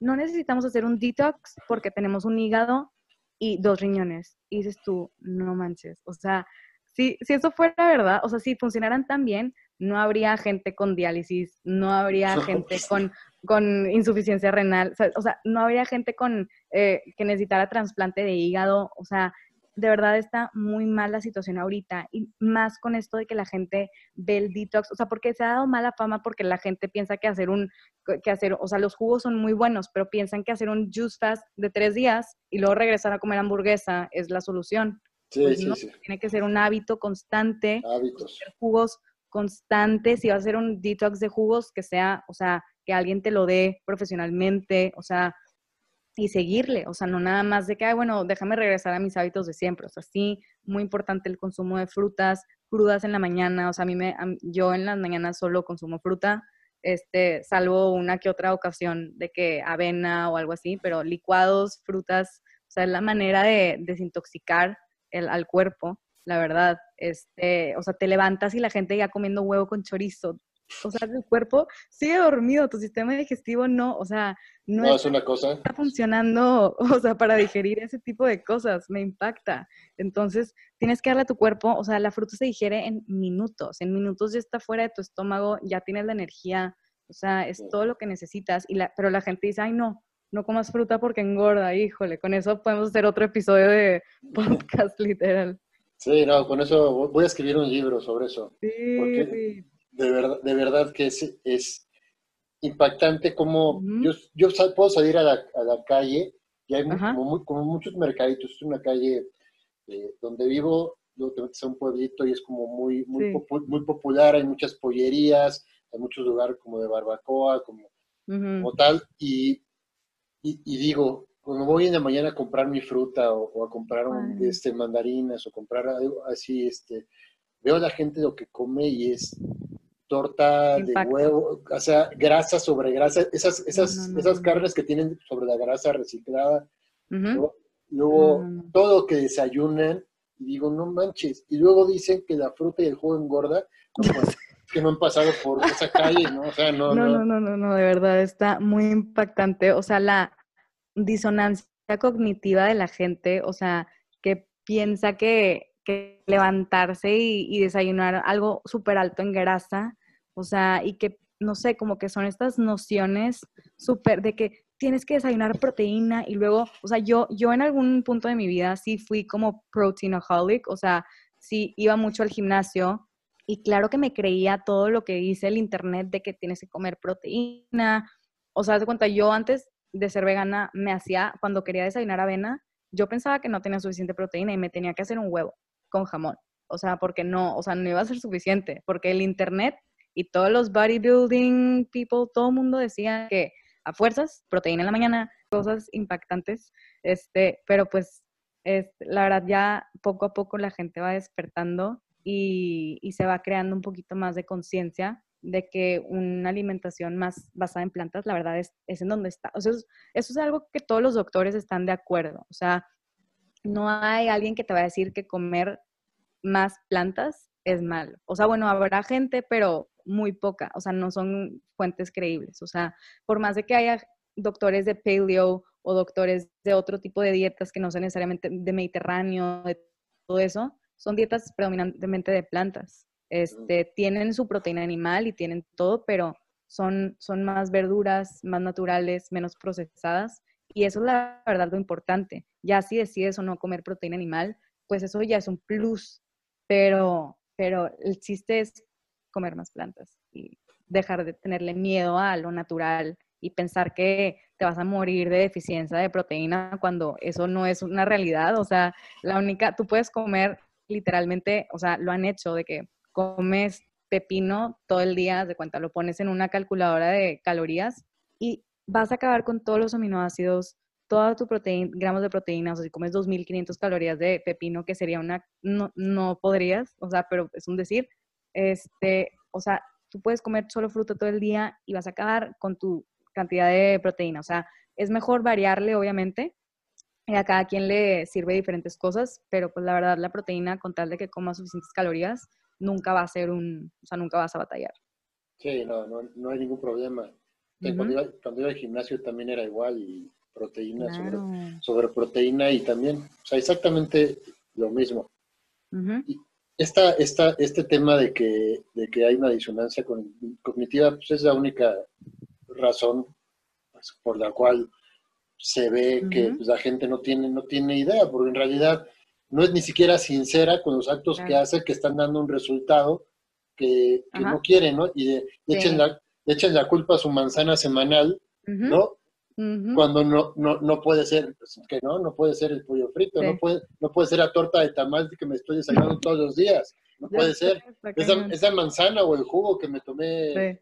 [SPEAKER 2] no necesitamos hacer un detox porque tenemos un hígado y dos riñones. Y dices tú, no manches, o sea, si, si eso fuera verdad, o sea, si funcionaran tan bien, no habría gente con diálisis, no habría gente con, con insuficiencia renal, o sea, no habría gente con eh, que necesitara trasplante de hígado, o sea, de verdad está muy mal la situación ahorita y más con esto de que la gente ve el detox, o sea, porque se ha dado mala fama porque la gente piensa que hacer un, que hacer, o sea, los jugos son muy buenos, pero piensan que hacer un juice fast de tres días y luego regresar a comer hamburguesa es la solución. Sí, pues sí, sí. Tiene que ser un hábito constante.
[SPEAKER 1] Hábitos.
[SPEAKER 2] Jugos constantes. Si va a ser un detox de jugos, que sea, o sea, que alguien te lo dé profesionalmente, o sea, y seguirle. O sea, no nada más de que, bueno, déjame regresar a mis hábitos de siempre. O sea, sí, muy importante el consumo de frutas crudas en la mañana. O sea, a mí me, yo en las mañanas solo consumo fruta. Este, salvo una que otra ocasión de que avena o algo así, pero licuados, frutas, o sea, es la manera de desintoxicar el, al cuerpo, la verdad. Este, o sea, te levantas y la gente ya comiendo huevo con chorizo. O sea, tu cuerpo sigue dormido, tu sistema digestivo no, o sea,
[SPEAKER 1] no, es una cosa.
[SPEAKER 2] Está funcionando, o sea, para digerir ese tipo de cosas, me impacta. Entonces, tienes que darle a tu cuerpo, o sea, la fruta se digiere en minutos, en minutos ya está fuera de tu estómago, ya tienes la energía, o sea, es todo lo que necesitas, y la, pero la gente dice, ay, no, no comas fruta porque engorda, híjole, con eso podemos hacer otro episodio de podcast literal.
[SPEAKER 1] Sí, no, con eso voy a escribir un libro sobre eso. Sí, porque De, verdad, de verdad que es, es impactante como yo, yo puedo salir a la, a la calle y hay como, como, muchos mercaditos, es una calle eh, donde vivo, luego te metes a un pueblito y es como muy, muy, muy popular, hay muchas pollerías, hay muchos lugares como de barbacoa, como, como tal, y y, digo, cuando voy en la mañana a comprar mi fruta o, a comprar este, mandarinas o comprar algo así, este, veo a la gente lo que come y es torta de huevo, o sea, grasa sobre grasa, esas, esas, esas carnes que tienen sobre la grasa reciclada. Luego, todo que desayunan, y digo, no manches. Y luego dicen que la fruta y el jugo engorda. Pues, que no han pasado por esa calle, ¿no? O sea, no,
[SPEAKER 2] no, no, no, no, no, de verdad está muy impactante. O sea, la disonancia cognitiva de la gente, o sea, que piensa que, levantarse y, desayunar algo súper alto en grasa, o sea, y que, no sé, como que son estas nociones súper de que tienes que desayunar proteína y luego, o sea, yo, yo en algún punto de mi vida sí fui como proteinaholic, o sea, sí iba mucho al gimnasio y claro que me creía todo lo que dice el internet de que tienes que comer proteína. O sea, de cuenta, yo antes de ser vegana me hacía, cuando quería desayunar avena, yo pensaba que no tenía suficiente proteína y me tenía que hacer un huevo con jamón. O sea, porque no, o sea, no iba a ser suficiente, porque el internet y todos los bodybuilding people, todo el mundo decía que a fuerzas, proteína en la mañana, cosas impactantes, este, pero pues es, la verdad ya poco a poco la gente va despertando y, se va creando un poquito más de conciencia de que una alimentación más basada en plantas, la verdad es, es en donde está. O sea, eso, es algo que todos los doctores están de acuerdo. O sea, no hay alguien que te va a decir que comer más plantas es malo. O sea, bueno, habrá gente, pero muy poca. O sea, no son fuentes creíbles. O sea, por más de que haya doctores de paleo o doctores de otro tipo de dietas que no sean necesariamente de Mediterráneo, de todo eso, son dietas predominantemente de plantas. Este, tienen su proteína animal y tienen todo, pero son, son más verduras, más naturales, menos procesadas. Y eso es la verdad lo importante. Ya si decides o no comer proteína animal, pues eso ya es un plus. Pero, pero el chiste es comer más plantas y dejar de tenerle miedo a lo natural y pensar que te vas a morir de deficiencia de proteína cuando eso no es una realidad. O sea, la única, tú puedes comer literalmente, o sea, lo han hecho de que comes pepino todo el día, de cuenta, lo pones en una calculadora de calorías y vas a acabar con todos los aminoácidos, toda tu proteína, gramos de proteínas, o sea, si comes 2.500 calorías de pepino, que sería una, no, no podrías, o sea, pero es un decir, este, o sea, tú puedes comer solo fruta todo el día y vas a acabar con tu cantidad de proteína, o sea, es mejor variarle, obviamente, y a cada quien le sirve diferentes cosas, pero pues la verdad la proteína, con tal de que coma suficientes calorías, nunca va a ser un, o sea, nunca vas a batallar.
[SPEAKER 1] Sí, no, no, no hay ningún problema. cuando, iba, al gimnasio también era igual y proteína sobre, proteína y también, o sea, exactamente lo mismo. y esta, esta, este tema de que, de que hay una disonancia cognitiva, pues es la única razón pues, por la cual se ve que pues, la gente no tiene, no tiene idea, porque en realidad no es ni siquiera sincera con los actos que hace que están dando un resultado que, no quiere, ¿no? Y de, echen, la, echen la culpa a su manzana semanal, ¿no? Cuando no, no, no puede ser, pues, que no, no puede ser el pollo frito, no, puede, no puede ser la torta de tamal que me estoy desayunando todos los días, no puede ser esa, esa, manzana o el jugo que me tomé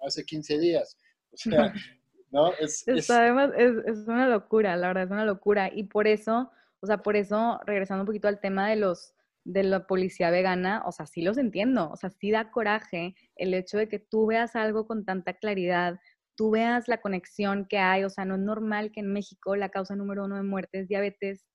[SPEAKER 1] hace 15 días. O sea, ¿no? Es,
[SPEAKER 2] Además, es, una locura, la verdad, es una locura. Y por eso, o sea, por eso, regresando un poquito al tema de los de la policía vegana, o sea, sí los entiendo, o sea, sí da coraje el hecho de que tú veas algo con tanta claridad, tú veas la conexión que hay, o sea, no es normal que en México la causa número uno de muerte es diabetes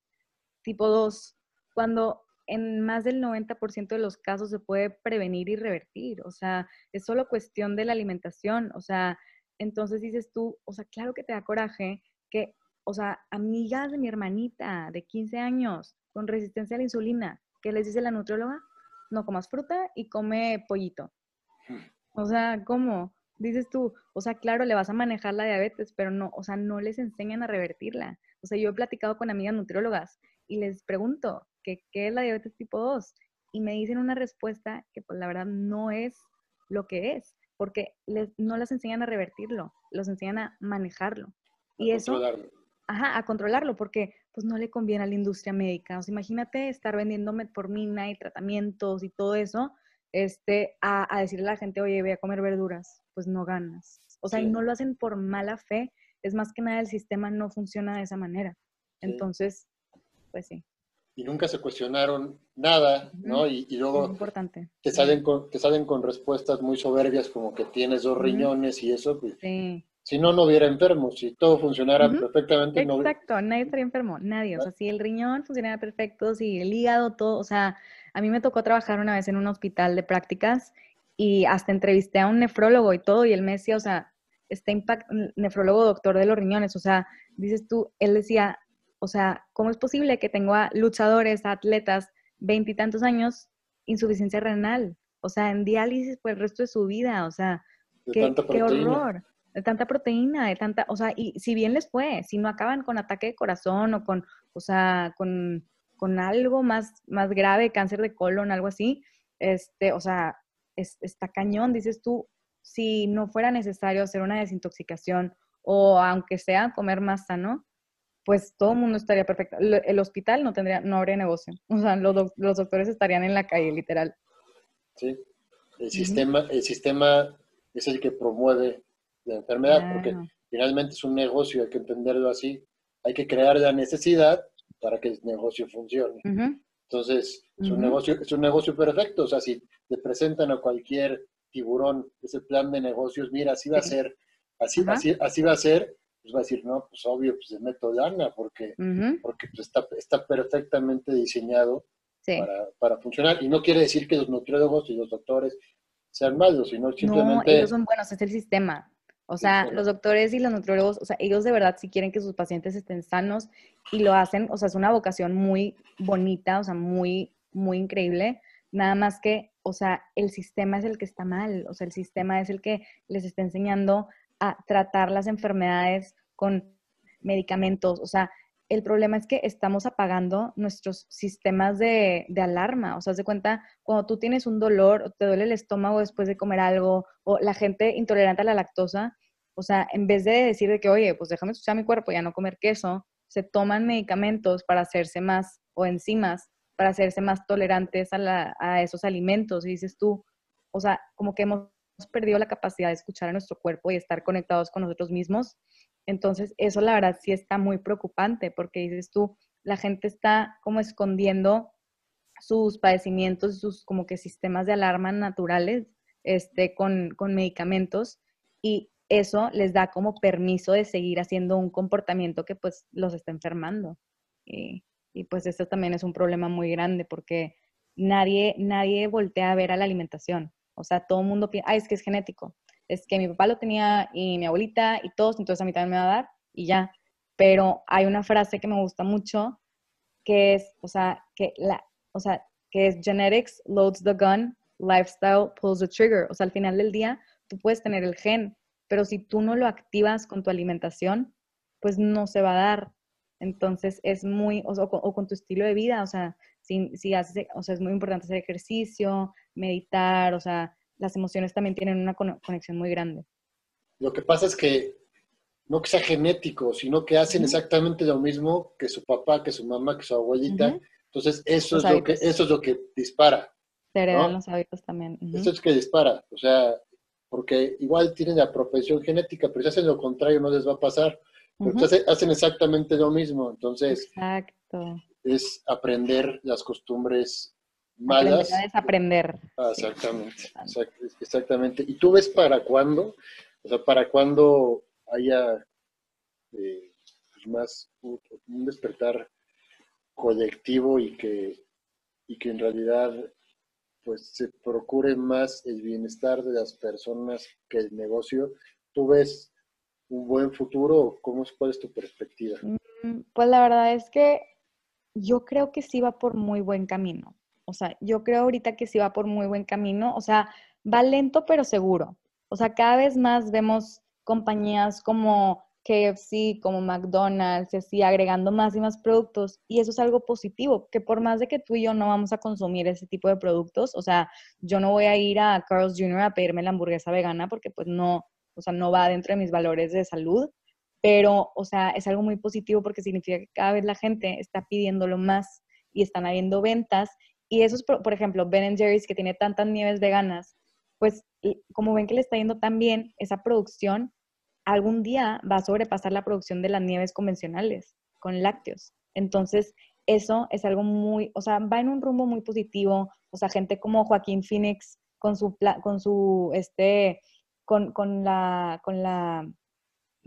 [SPEAKER 2] tipo 2, cuando en más del 90% de los casos se puede prevenir y revertir, o sea, es solo cuestión de la alimentación, o sea, entonces dices tú, o sea, claro que te da coraje que, o sea, amigas de mi hermanita de 15 años con resistencia a la insulina, ¿qué les dice la nutrióloga? No comas fruta y come pollito. O sea, ¿cómo? Dices tú, o sea, claro, le vas a manejar la diabetes, pero no, o sea, no les enseñan a revertirla. O sea, yo he platicado con amigas nutriólogas y les pregunto, ¿qué, qué es la diabetes tipo 2? Y me dicen una respuesta que pues la verdad no es lo que es porque les, no las enseñan a revertirlo, los enseñan a manejarlo. Y a eso, controlarlo. Ajá, a controlarlo, porque pues no le conviene a la industria médica. O sea, imagínate estar vendiendo metformina y tratamientos y todo eso, este, a, decirle a la gente, oye, voy a comer verduras, pues no ganas. O sea, y no lo hacen por mala fe, es más que nada el sistema no funciona de esa manera. Entonces, pues sí.
[SPEAKER 1] Y nunca se cuestionaron nada, ¿no? Y, luego
[SPEAKER 2] importante.
[SPEAKER 1] Te, salen con, te salen con respuestas muy soberbias como que tienes dos riñones y eso, pues, sí. si no, no hubiera enfermos. Si todo funcionara perfectamente,
[SPEAKER 2] Exacto, no Exacto, nadie estaría enfermo, nadie. O sea, si el riñón funcionara perfecto, si el hígado, todo, o sea, a mí me tocó trabajar una vez en un hospital de prácticas y hasta entrevisté a un nefrólogo y todo, y él me decía, o sea, este impact, nefrólogo doctor de los riñones, o sea, dices tú, él decía, o sea, ¿cómo es posible que tengo a luchadores, a atletas, veintitantos años, insuficiencia renal? O sea, en diálisis por el resto de su vida, o sea, qué, qué horror de tanta proteína, de tanta, o sea, y si bien les fue, si no acaban con ataque de corazón o con, o sea, con, con algo más, más grave, cáncer de colon, algo así, este, o sea, está cañón, dices tú, si no fuera necesario hacer una desintoxicación o aunque sea comer más sano, pues todo el mundo estaría perfecto. El hospital no tendría, no habría negocio. O sea, los, los doctores estarían en la calle, literal.
[SPEAKER 1] Sí. El sistema, el sistema es el que promueve la enfermedad, porque finalmente es un negocio, hay que entenderlo así. Hay que crear la necesidad para que el negocio funcione. Entonces, es, un negocio, es un negocio perfecto. O sea, si te presentan a cualquier tiburón ese plan de negocios, mira, así va a ser, así, así, así va a ser, pues va a decir, no, pues obvio, pues le meto lana, porque, porque pues, está, está perfectamente diseñado para, para, funcionar. Y no quiere decir que los nutriólogos y los doctores sean malos, sino simplemente...
[SPEAKER 2] No, ellos son buenos, es el sistema. O sea, los doctores y los nutriólogos, o sea, ellos de verdad sí quieren que sus pacientes estén sanos y lo hacen, o sea, es una vocación muy bonita, o sea, muy, muy increíble. Nada más que, o sea, el sistema es el que está mal, o sea, el sistema es el que les está enseñando a tratar las enfermedades con medicamentos, o sea, el problema es que estamos apagando nuestros sistemas de, alarma. O sea, haz de cuenta, cuando tú tienes un dolor o te duele el estómago después de comer algo, o la gente intolerante a la lactosa, o sea, en vez de decir de que, oye, pues déjame escuchar mi cuerpo, ya no comer queso, se toman medicamentos para hacerse más, o enzimas, para hacerse más tolerantes a, esos alimentos. Y dices tú, o sea, como que hemos perdido la capacidad de escuchar a nuestro cuerpo y estar conectados con nosotros mismos entonces, eso la verdad sí está muy preocupante porque dices tú, la gente está como escondiendo sus padecimientos, sus como que sistemas de alarma naturales este, con, con medicamentos y eso les da como permiso de seguir haciendo un comportamiento que pues los está enfermando. Y, y pues esto también es un problema muy grande porque nadie, nadie voltea a ver a la alimentación. O sea, todo el mundo piensa, ah, es que es genético es que mi papá lo tenía y mi abuelita y todos, entonces a mí también me va a dar y ya. Pero hay una frase que me gusta mucho que es, o sea, que la, o sea, que es genetics loads the gun, lifestyle pulls the trigger. O sea, al final del día tú puedes tener el gen, pero si tú no lo activas con tu alimentación, pues no se va a dar. Entonces es muy, o, con tu estilo de vida, o sea, si, si haces, o sea, es muy importante hacer ejercicio, meditar, o sea, las emociones también tienen una conexión muy grande.
[SPEAKER 1] Lo que pasa es que no que sea genético, sino que hacen exactamente lo mismo que su papá, que su mamá, que su abuelita. Entonces, eso es, lo que, eso es lo que dispara.
[SPEAKER 2] Se heredan los hábitos también.
[SPEAKER 1] Eso es que dispara. O sea, porque igual tienen la profesión genética, pero si hacen lo contrario no les va a pasar. Entonces, hacen exactamente lo mismo. Entonces,
[SPEAKER 2] Exacto.
[SPEAKER 1] es aprender las costumbres malas.
[SPEAKER 2] Aprender
[SPEAKER 1] ah, exactamente, exactamente. ¿Y tú ves para cuándo? O sea, para cuándo haya eh, pues, más un, despertar colectivo y que, y que en realidad pues se procure más el bienestar de las personas que el negocio. ¿Tú ves un buen futuro? ¿Cómo es, ¿Cuál es tu perspectiva?
[SPEAKER 2] Mm, pues la verdad es que yo creo que sí va por muy buen camino. O sea, yo creo ahorita que sí va por muy buen camino. O sea, va lento pero seguro. O sea, cada vez más vemos compañías como KFC, como McDonald's, así agregando más y más productos. Y eso es algo positivo, que por más de que tú y yo no vamos a consumir ese tipo de productos, o sea, yo no voy a ir a Carl's Jr. a pedirme la hamburguesa vegana porque pues no, o sea, no va dentro de mis valores de salud, pero, o sea, es algo muy positivo porque significa que cada vez la gente está pidiéndolo más y están habiendo ventas y esos, por ejemplo, Ben Jerry's que tiene tantas nieves veganas, pues como ven que le está yendo tan bien esa producción, algún día va a sobrepasar la producción de las nieves convencionales con lácteos. Entonces, eso es algo muy, o sea, va en un rumbo muy positivo. O sea, gente como Joaquín Phoenix con su, con su, este, con, con la, con la,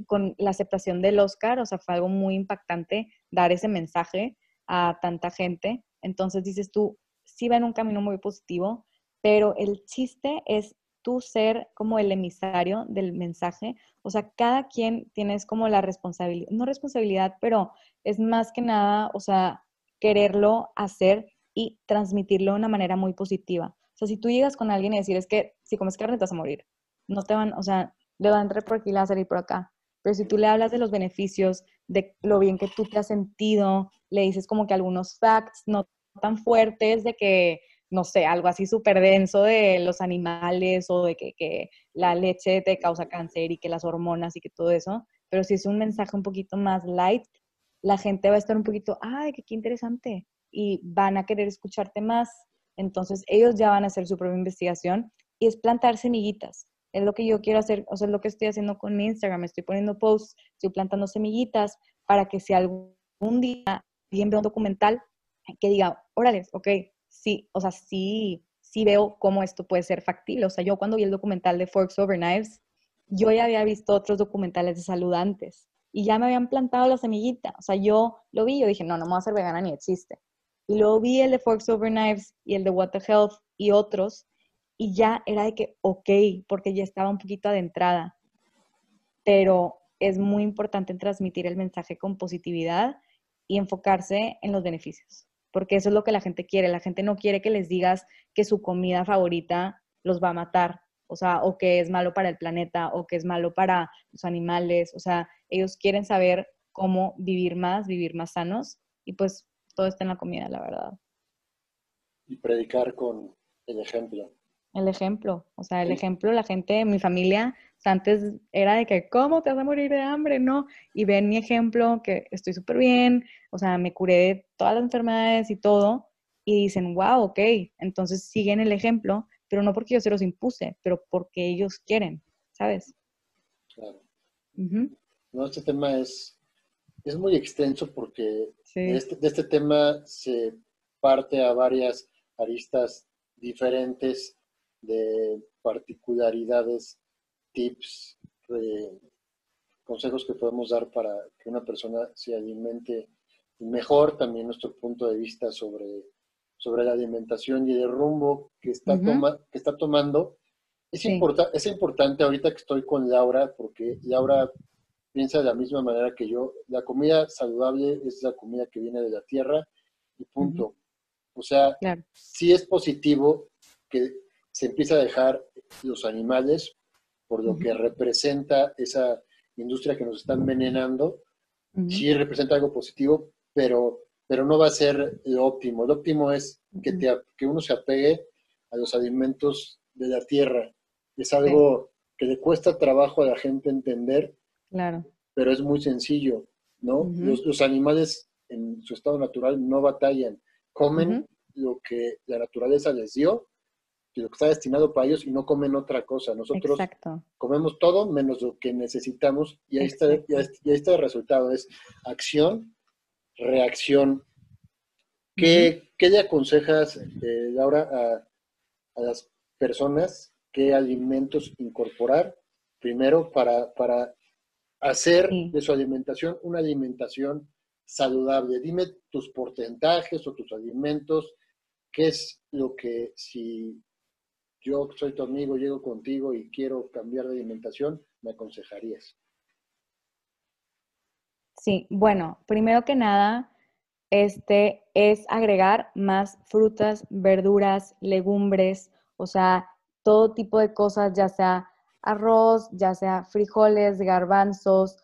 [SPEAKER 2] con la aceptación del Oscar, o sea, fue algo muy impactante dar ese mensaje a tanta gente. Entonces dices tú, sí va en un camino muy positivo, pero el chiste es tú ser como el emisario del mensaje. O sea, cada quien tienes como la responsabilidad, no responsabilidad, pero es más que nada, o sea, quererlo hacer y transmitirlo de una manera muy positiva. O sea, si tú llegas con alguien y decir, es que si comes carne te vas a morir, no te van, o sea, le va a entrar por aquí, a salir por acá. Pero si tú le hablas de los beneficios, de lo bien que tú te has sentido, le dices como que algunos facts no tan fuertes de que, no sé, algo así súper denso de los animales o de que, que, la leche te causa cáncer y que las hormonas y que todo eso. Pero si es un mensaje un poquito más light, la gente va a estar un poquito, ay, qué, qué interesante. Y van a querer escucharte más. Entonces ellos ya van a hacer su propia investigación y es plantar semillitas. Es lo que yo quiero hacer, o sea, es lo que estoy haciendo con mi Instagram. Estoy poniendo posts, estoy plantando semillitas para que si algún día alguien ve un documental que diga, órale, ok, sí, o sea, sí, sí veo cómo esto puede ser factible. O sea, yo cuando vi el documental de Forks Over Knives, yo ya había visto otros documentales de salud antes y ya me habían plantado la semillita. O sea, yo lo vi yo dije, no, no me voy a hacer vegana ni existe. Y luego vi el de Forks Over Knives y el de What the Health y otros y ya era de que, ok, porque ya estaba un poquito adentrada. Pero es muy importante transmitir el mensaje con positividad y enfocarse en los beneficios porque eso es lo que la gente quiere. La gente no quiere que les digas que su comida favorita los va a matar, o sea, o que es malo para el planeta, o que es malo para los animales, o sea, ellos quieren saber cómo vivir más, vivir más sanos, y pues todo está en la comida, la verdad.
[SPEAKER 1] Y predicar con el ejemplo.
[SPEAKER 2] El ejemplo, o sea, el ejemplo, la gente, mi familia, antes era de que, ¿cómo te vas a morir de hambre? No, y ven mi ejemplo, que estoy súper bien, o sea, me curé de todas las enfermedades y todo, y dicen, wow, ok, entonces siguen el ejemplo, pero no porque yo se los impuse, pero porque ellos quieren, ¿sabes?
[SPEAKER 1] Claro. No, este tema es, es muy extenso porque este, de este tema se parte a varias aristas diferentes de particularidades tips, consejos que podemos dar para que una persona se alimente mejor, también nuestro punto de vista sobre, sobre la alimentación y el rumbo que está, que está tomando. Es, es importante ahorita que estoy con Laura, porque Laura piensa de la misma manera que yo. La comida saludable es la comida que viene de la tierra y punto. O sea, sí es positivo que se empiece a dejar los animales por lo que representa esa industria que nos está envenenando. Sí representa algo positivo, pero, pero no va a ser lo óptimo. Lo óptimo es que, te, que uno se apegue a los alimentos de la tierra. Es algo que le cuesta trabajo a la gente entender,
[SPEAKER 2] claro.
[SPEAKER 1] pero es muy sencillo, ¿no? los, los, animales en su estado natural no batallan, comen lo que la naturaleza les dio lo que está destinado para ellos y no comen otra cosa. Nosotros comemos todo menos lo que necesitamos y ahí, está, y ahí está el resultado, es acción, reacción. ¿Qué, le aconsejas, eh, Laura, a, las personas qué alimentos incorporar primero para, para hacer de su alimentación una alimentación saludable? Dime tus porcentajes o tus alimentos, qué es lo que si yo soy tu amigo, llego contigo y quiero cambiar de alimentación, me aconsejarías?
[SPEAKER 2] Sí, bueno, primero que nada, este es agregar más frutas, verduras, legumbres, o sea, todo tipo de cosas, ya sea arroz, ya sea frijoles, garbanzos,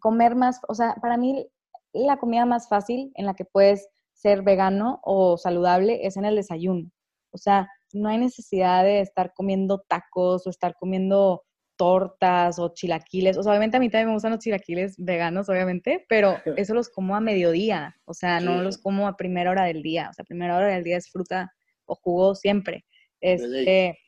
[SPEAKER 2] comer más, o sea, para mí la comida más fácil en la que puedes ser vegano o saludable es en el desayuno. O sea, no hay necesidad de estar comiendo tacos o estar comiendo tortas o chilaquiles. O sea, obviamente a mí también me gustan los chilaquiles veganos, obviamente, pero eso los como a mediodía. O sea, no los como a primera hora del día. O sea, primera hora del día es fruta o jugo siempre. Este,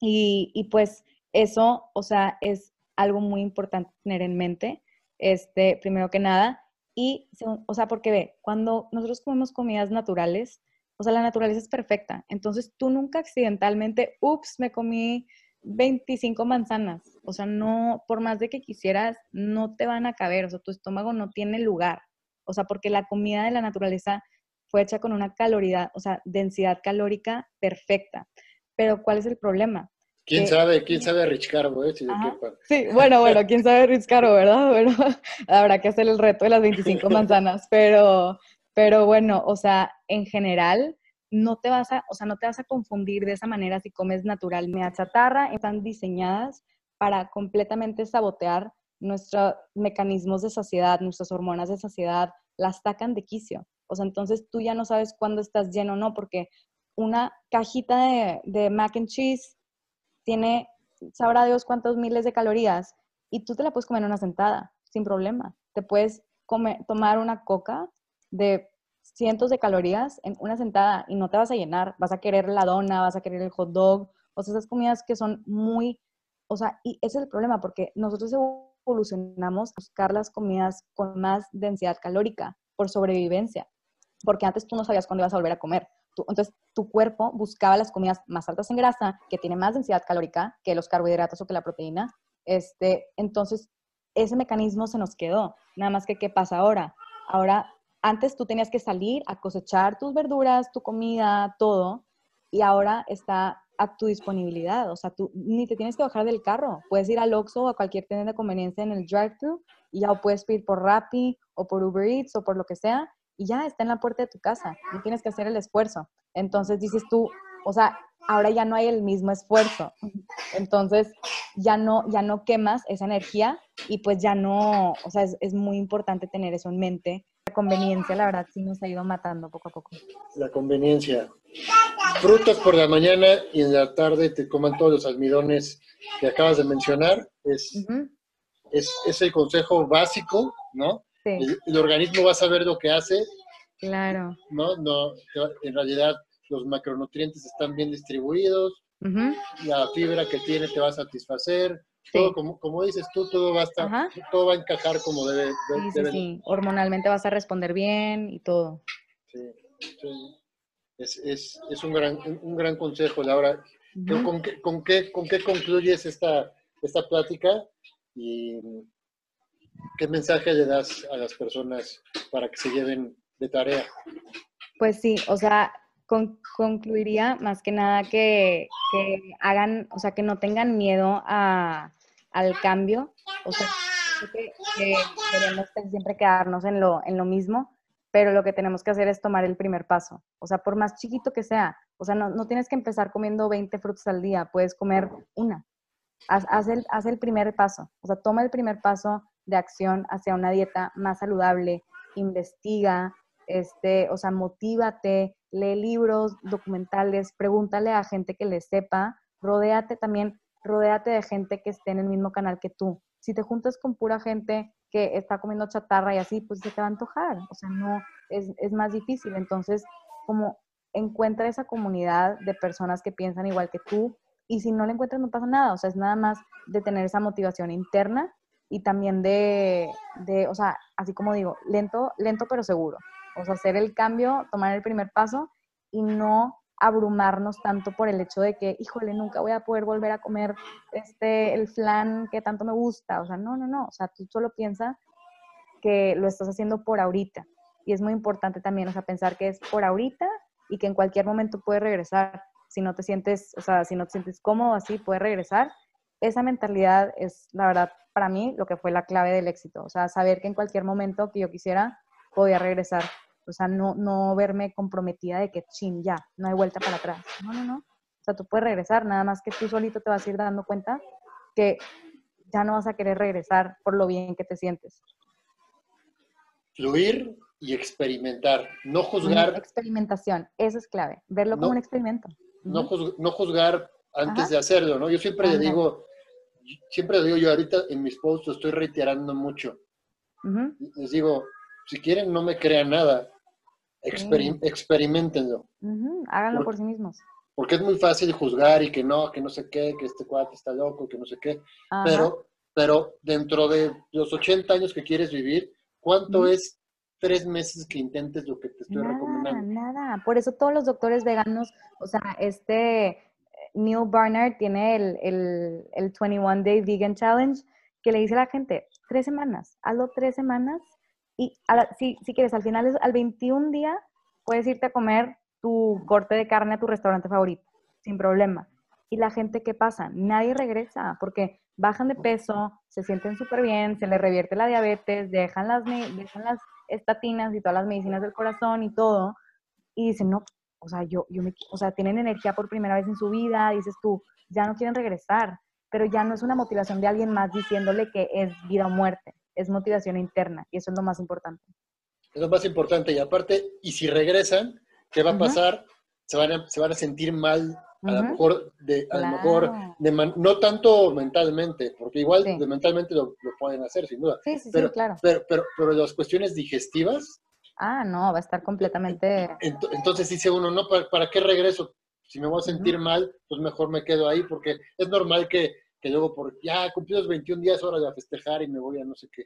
[SPEAKER 2] y, y pues eso, o sea, es algo muy importante tener en mente, este, primero que nada. Y, o sea, porque ve, cuando nosotros comemos comidas naturales, o sea, la naturaleza es perfecta. Entonces, tú nunca accidentalmente, ups, me comí 25 manzanas. O sea, no, por más de que quisieras, no te van a caber. O sea, tu estómago no tiene lugar. O sea, porque la comida de la naturaleza fue hecha con una caloridad, o sea, densidad calórica perfecta. Pero ¿cuál es el problema?
[SPEAKER 1] ¿Quién sabe? ¿Quién sabe Rich Carbo? Eh?
[SPEAKER 2] sí, bueno, bueno, ¿quién sabe Rich Carbo, verdad? Bueno, habrá que hacer el reto de las 25 manzanas, pero, pero bueno, o sea, en general, no te vas a, o sea, no te vas a confundir de esa manera si comes natural. Mea chatarra están diseñadas para completamente sabotear nuestros mecanismos de saciedad, nuestras hormonas de saciedad, las sacan de quicio. O sea, entonces tú ya no sabes cuándo estás lleno o no, porque una cajita de, de mac and cheese tiene, sabrá Dios cuántos miles de calorías, y tú te la puedes comer en una sentada, sin problema. Te puedes comer, tomar una coca de cientos de calorías en una sentada y no te vas a llenar, vas a querer la dona, vas a querer el hot dog, o esas comidas que son muy, o sea, y ese es el problema, porque nosotros evolucionamos a buscar las comidas con más densidad calórica por sobrevivencia, porque antes tú no sabías cuándo ibas a volver a comer. entonces, tu cuerpo buscaba las comidas más altas en grasa, que tienen más densidad calórica que los carbohidratos o que la proteína. Este, entonces, ese mecanismo se nos quedó. Nada más que, ¿qué pasa ahora? Ahora antes tú tenías que salir a cosechar tus verduras, tu comida, todo, y ahora está a tu disponibilidad. O sea, tú ni te tienes que bajar del carro. Puedes ir al Oxxo o a cualquier tienda de conveniencia en el drive-thru y ya puedes pedir por Rappi o por Uber Eats o por lo que sea y ya está en la puerta de tu casa. No tienes que hacer el esfuerzo. Entonces dices tú, o sea, ahora ya no hay el mismo esfuerzo. Entonces ya no, ya no quemas esa energía y pues ya no, o sea, es, es muy importante tener eso en mente la conveniencia, la verdad, sí nos ha ido matando poco a poco.
[SPEAKER 1] La conveniencia. Frutas por la mañana y en la tarde te coman todos los almidones que acabas de mencionar. Es, es, el consejo básico, ¿no? El, organismo va a saber lo que hace.
[SPEAKER 2] Claro.
[SPEAKER 1] ¿No? no en realidad los macronutrientes están bien distribuidos. La fibra que tiene te va a satisfacer todo, como, como, dices tú, todo va a estar, todo va a encajar como debe.
[SPEAKER 2] sí, sí, Hormonalmente vas a responder bien y todo.
[SPEAKER 1] Sí, Es, es, es, un, gran, un gran consejo, Laura. ¿Con, qué, con, qué, ¿Con qué concluyes esta, esta plática? ¿Y qué mensaje le das a las personas para que se lleven de tarea?
[SPEAKER 2] Pues sí, o sea, concluiría más que nada que, hagan, o sea, que no tengan miedo a, al cambio. O sea, que, queremos siempre quedarnos en lo, en lo mismo, pero lo que tenemos que hacer es tomar el primer paso. O sea, por más chiquito que sea, o sea, no, no tienes que empezar comiendo 20 frutas al día, puedes comer una. Haz, haz, el, haz el primer paso, o sea, toma el primer paso de acción hacia una dieta más saludable, investiga, este, o sea, motívate, lee libros, documentales, pregúntale a gente que le sepa, rodéate también, rodéate de gente que esté en el mismo canal que tú. Si te juntas con pura gente que está comiendo chatarra y así, pues se te va a antojar, o sea, no, es, más difícil. Entonces, como encuentra esa comunidad de personas que piensan igual que tú y si no la encuentras no pasa nada, o sea, es nada más de tener esa motivación interna y también de, de, o sea, así como digo, lento, lento pero seguro. O sea, hacer el cambio, tomar el primer paso y no abrumarnos tanto por el hecho de que, híjole, nunca voy a poder volver a comer este, el flan que tanto me gusta. O sea, no, no, no. O sea, tú solo piensas que lo estás haciendo por ahorita. Y es muy importante también, o sea, pensar que es por ahorita y que en cualquier momento puedes regresar. Si no te sientes, o sea, si no te sientes cómodo así, puedes regresar. Esa mentalidad es, la verdad, para mí, lo que fue la clave del éxito. O sea, saber que en cualquier momento que yo quisiera, podía regresar. O sea, no, no verme comprometida de que, chin, ya, no hay vuelta para atrás. No, no, no. O sea, tú puedes regresar, nada más que tú solito te vas a ir dando cuenta que ya no vas a querer regresar por lo bien que te sientes.
[SPEAKER 1] Fluir y experimentar, no juzgar.
[SPEAKER 2] Experimentación, eso es clave, verlo como un experimento.
[SPEAKER 1] No, juzgar antes de hacerlo, ¿no? Yo siempre le digo, siempre le digo yo ahorita en mis posts estoy reiterando mucho. Les digo, si quieren, no me crean nada. Experimentenlo.
[SPEAKER 2] Háganlo por sí mismos.
[SPEAKER 1] Porque es muy fácil juzgar y que no, que no sé qué, que este cuate está loco, que no sé qué. Pero pero dentro de los 80 años que quieres vivir, ¿cuánto es tres meses que intentes lo que te estoy
[SPEAKER 2] nada,
[SPEAKER 1] recomendando?
[SPEAKER 2] Nada, por eso todos los doctores veganos, o sea, este Neil Barnard tiene el, el, el 21 Day Vegan Challenge que le dice a la gente, tres semanas, hazlo tres semanas y si, si quieres, al final, al 21 día, puedes irte a comer tu corte de carne a tu restaurante favorito, sin problema. Y la gente, ¿qué pasa? Nadie regresa porque bajan de peso, se sienten súper bien, se les revierte la diabetes, dejan las, dejan las estatinas y todas las medicinas del corazón y todo. Y dicen, no, o sea, yo, yo me, o sea, tienen energía por primera vez en su vida, dices tú, ya no quieren regresar, pero ya no es una motivación de alguien más diciéndole que es vida o muerte, es motivación interna y eso es lo más importante.
[SPEAKER 1] Es lo más importante y aparte, y si regresan, ¿qué va a pasar? Se van a, se van a sentir mal a lo mejor, de, a lo mejor no tanto mentalmente, porque igual de mentalmente lo, lo, pueden hacer, sin duda.
[SPEAKER 2] Sí, sí,
[SPEAKER 1] pero,
[SPEAKER 2] sí, claro.
[SPEAKER 1] Pero, pero, pero, las cuestiones digestivas.
[SPEAKER 2] Ah, no, va a estar completamente.
[SPEAKER 1] Entonces dice uno, no, ¿para, para qué regreso? Si me voy a sentir mal, pues mejor me quedo ahí, porque es normal que, que luego, por ya cumplí los 21 días, ahora a festejar y me voy a no sé qué.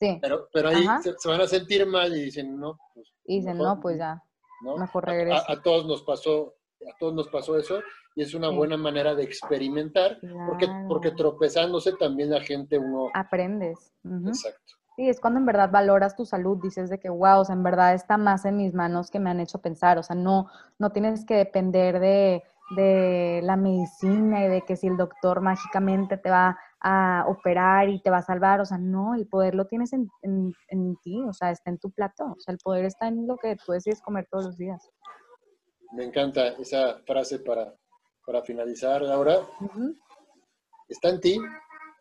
[SPEAKER 2] Sí.
[SPEAKER 1] Pero, pero ahí se, van a sentir mal y dicen, no, pues.
[SPEAKER 2] Y dicen, no, pues ya. Mejor regreso.
[SPEAKER 1] A, a, todos nos pasó a todos nos pasó eso y es una buena manera de experimentar porque, porque tropezándose también la gente uno...
[SPEAKER 2] Aprendes.
[SPEAKER 1] Exacto.
[SPEAKER 2] Sí, es cuando en verdad valoras tu salud, dices de que, wow, o sea, en verdad está más en mis manos que me han hecho pensar, o sea, no, no tienes que depender de, de la medicina y de que si el doctor mágicamente te va a operar y te va a salvar, o sea, no, el poder lo tienes en, en, en ti, o sea, está en tu plato, o sea, el poder está en lo que tú decides comer todos los días.
[SPEAKER 1] Me encanta esa frase para, para finalizar, Laura. Está en ti,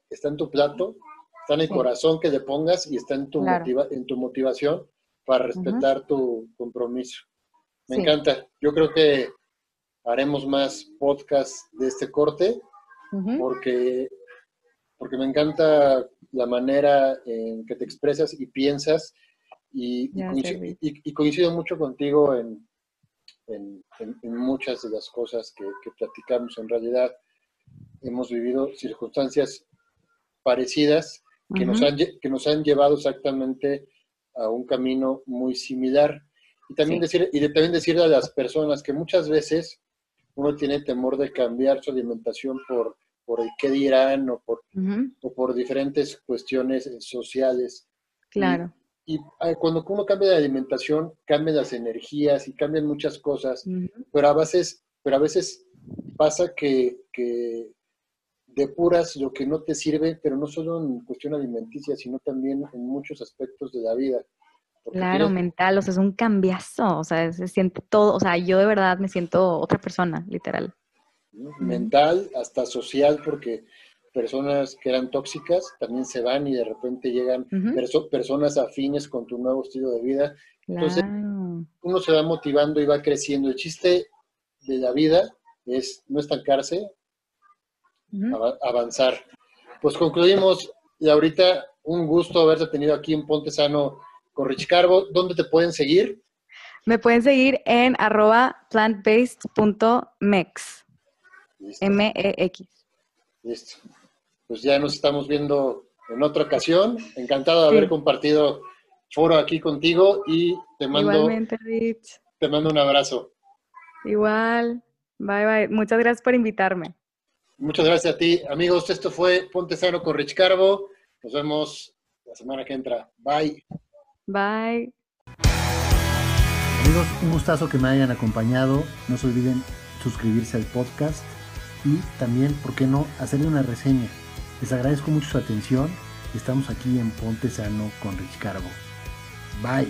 [SPEAKER 1] está en tu plato, está en el corazón que le pongas y está en tu, en tu motivación para respetar tu compromiso. Me encanta. Yo creo que haremos más podcasts de este corte porque, porque me encanta la manera en que te expresas y piensas y, y coincido mucho contigo en, en, muchas de las cosas que, platicamos. En realidad hemos vivido circunstancias parecidas que, nos han, que nos han llevado exactamente a un camino muy similar. Y también, decir, y también decirle a las personas que muchas veces uno tiene temor de cambiar su alimentación por, por el qué dirán o por, o por diferentes cuestiones sociales.
[SPEAKER 2] Claro
[SPEAKER 1] y cuando uno cambia de alimentación, cambian las energías y cambian muchas cosas, pero, a veces, pero a veces pasa que, que, depuras lo que no te sirve, pero no solo en cuestión alimenticia, sino también en muchos aspectos de la vida.
[SPEAKER 2] Claro, mental, o sea, es un cambiazo, o sea, se siente todo, o sea, yo de verdad me siento otra persona, literal.
[SPEAKER 1] Mental, hasta social, porque personas que eran tóxicas también se van y de repente llegan personas afines con tu nuevo estilo de vida. Entonces, uno se va motivando y va creciendo. El chiste de la vida es no estancarse, avanzar. Pues concluimos, y ahorita un gusto haberte tenido aquí en Ponte Sano con Rich Carbo. ¿Dónde te pueden seguir?
[SPEAKER 2] Me pueden seguir en arroba plantbased.mex. M-E-X.
[SPEAKER 1] Listo pues ya nos estamos viendo en otra ocasión. Encantado de haber compartido foro aquí contigo y te mando,
[SPEAKER 2] Igualmente, Rich.
[SPEAKER 1] te mando un abrazo.
[SPEAKER 2] Igual. Bye, bye. Muchas gracias por invitarme.
[SPEAKER 1] Muchas gracias a ti. Amigos, esto fue Ponte Sano con Rich Carbo. Nos vemos la semana que entra. Bye.
[SPEAKER 2] Bye.
[SPEAKER 3] Amigos, un gustazo que me hayan acompañado. No se olviden suscribirse al podcast y también, ¿por qué no?, hacerle una reseña. Les agradezco mucho su atención. Estamos aquí en Ponte Sano con Rich Carbo. Bye.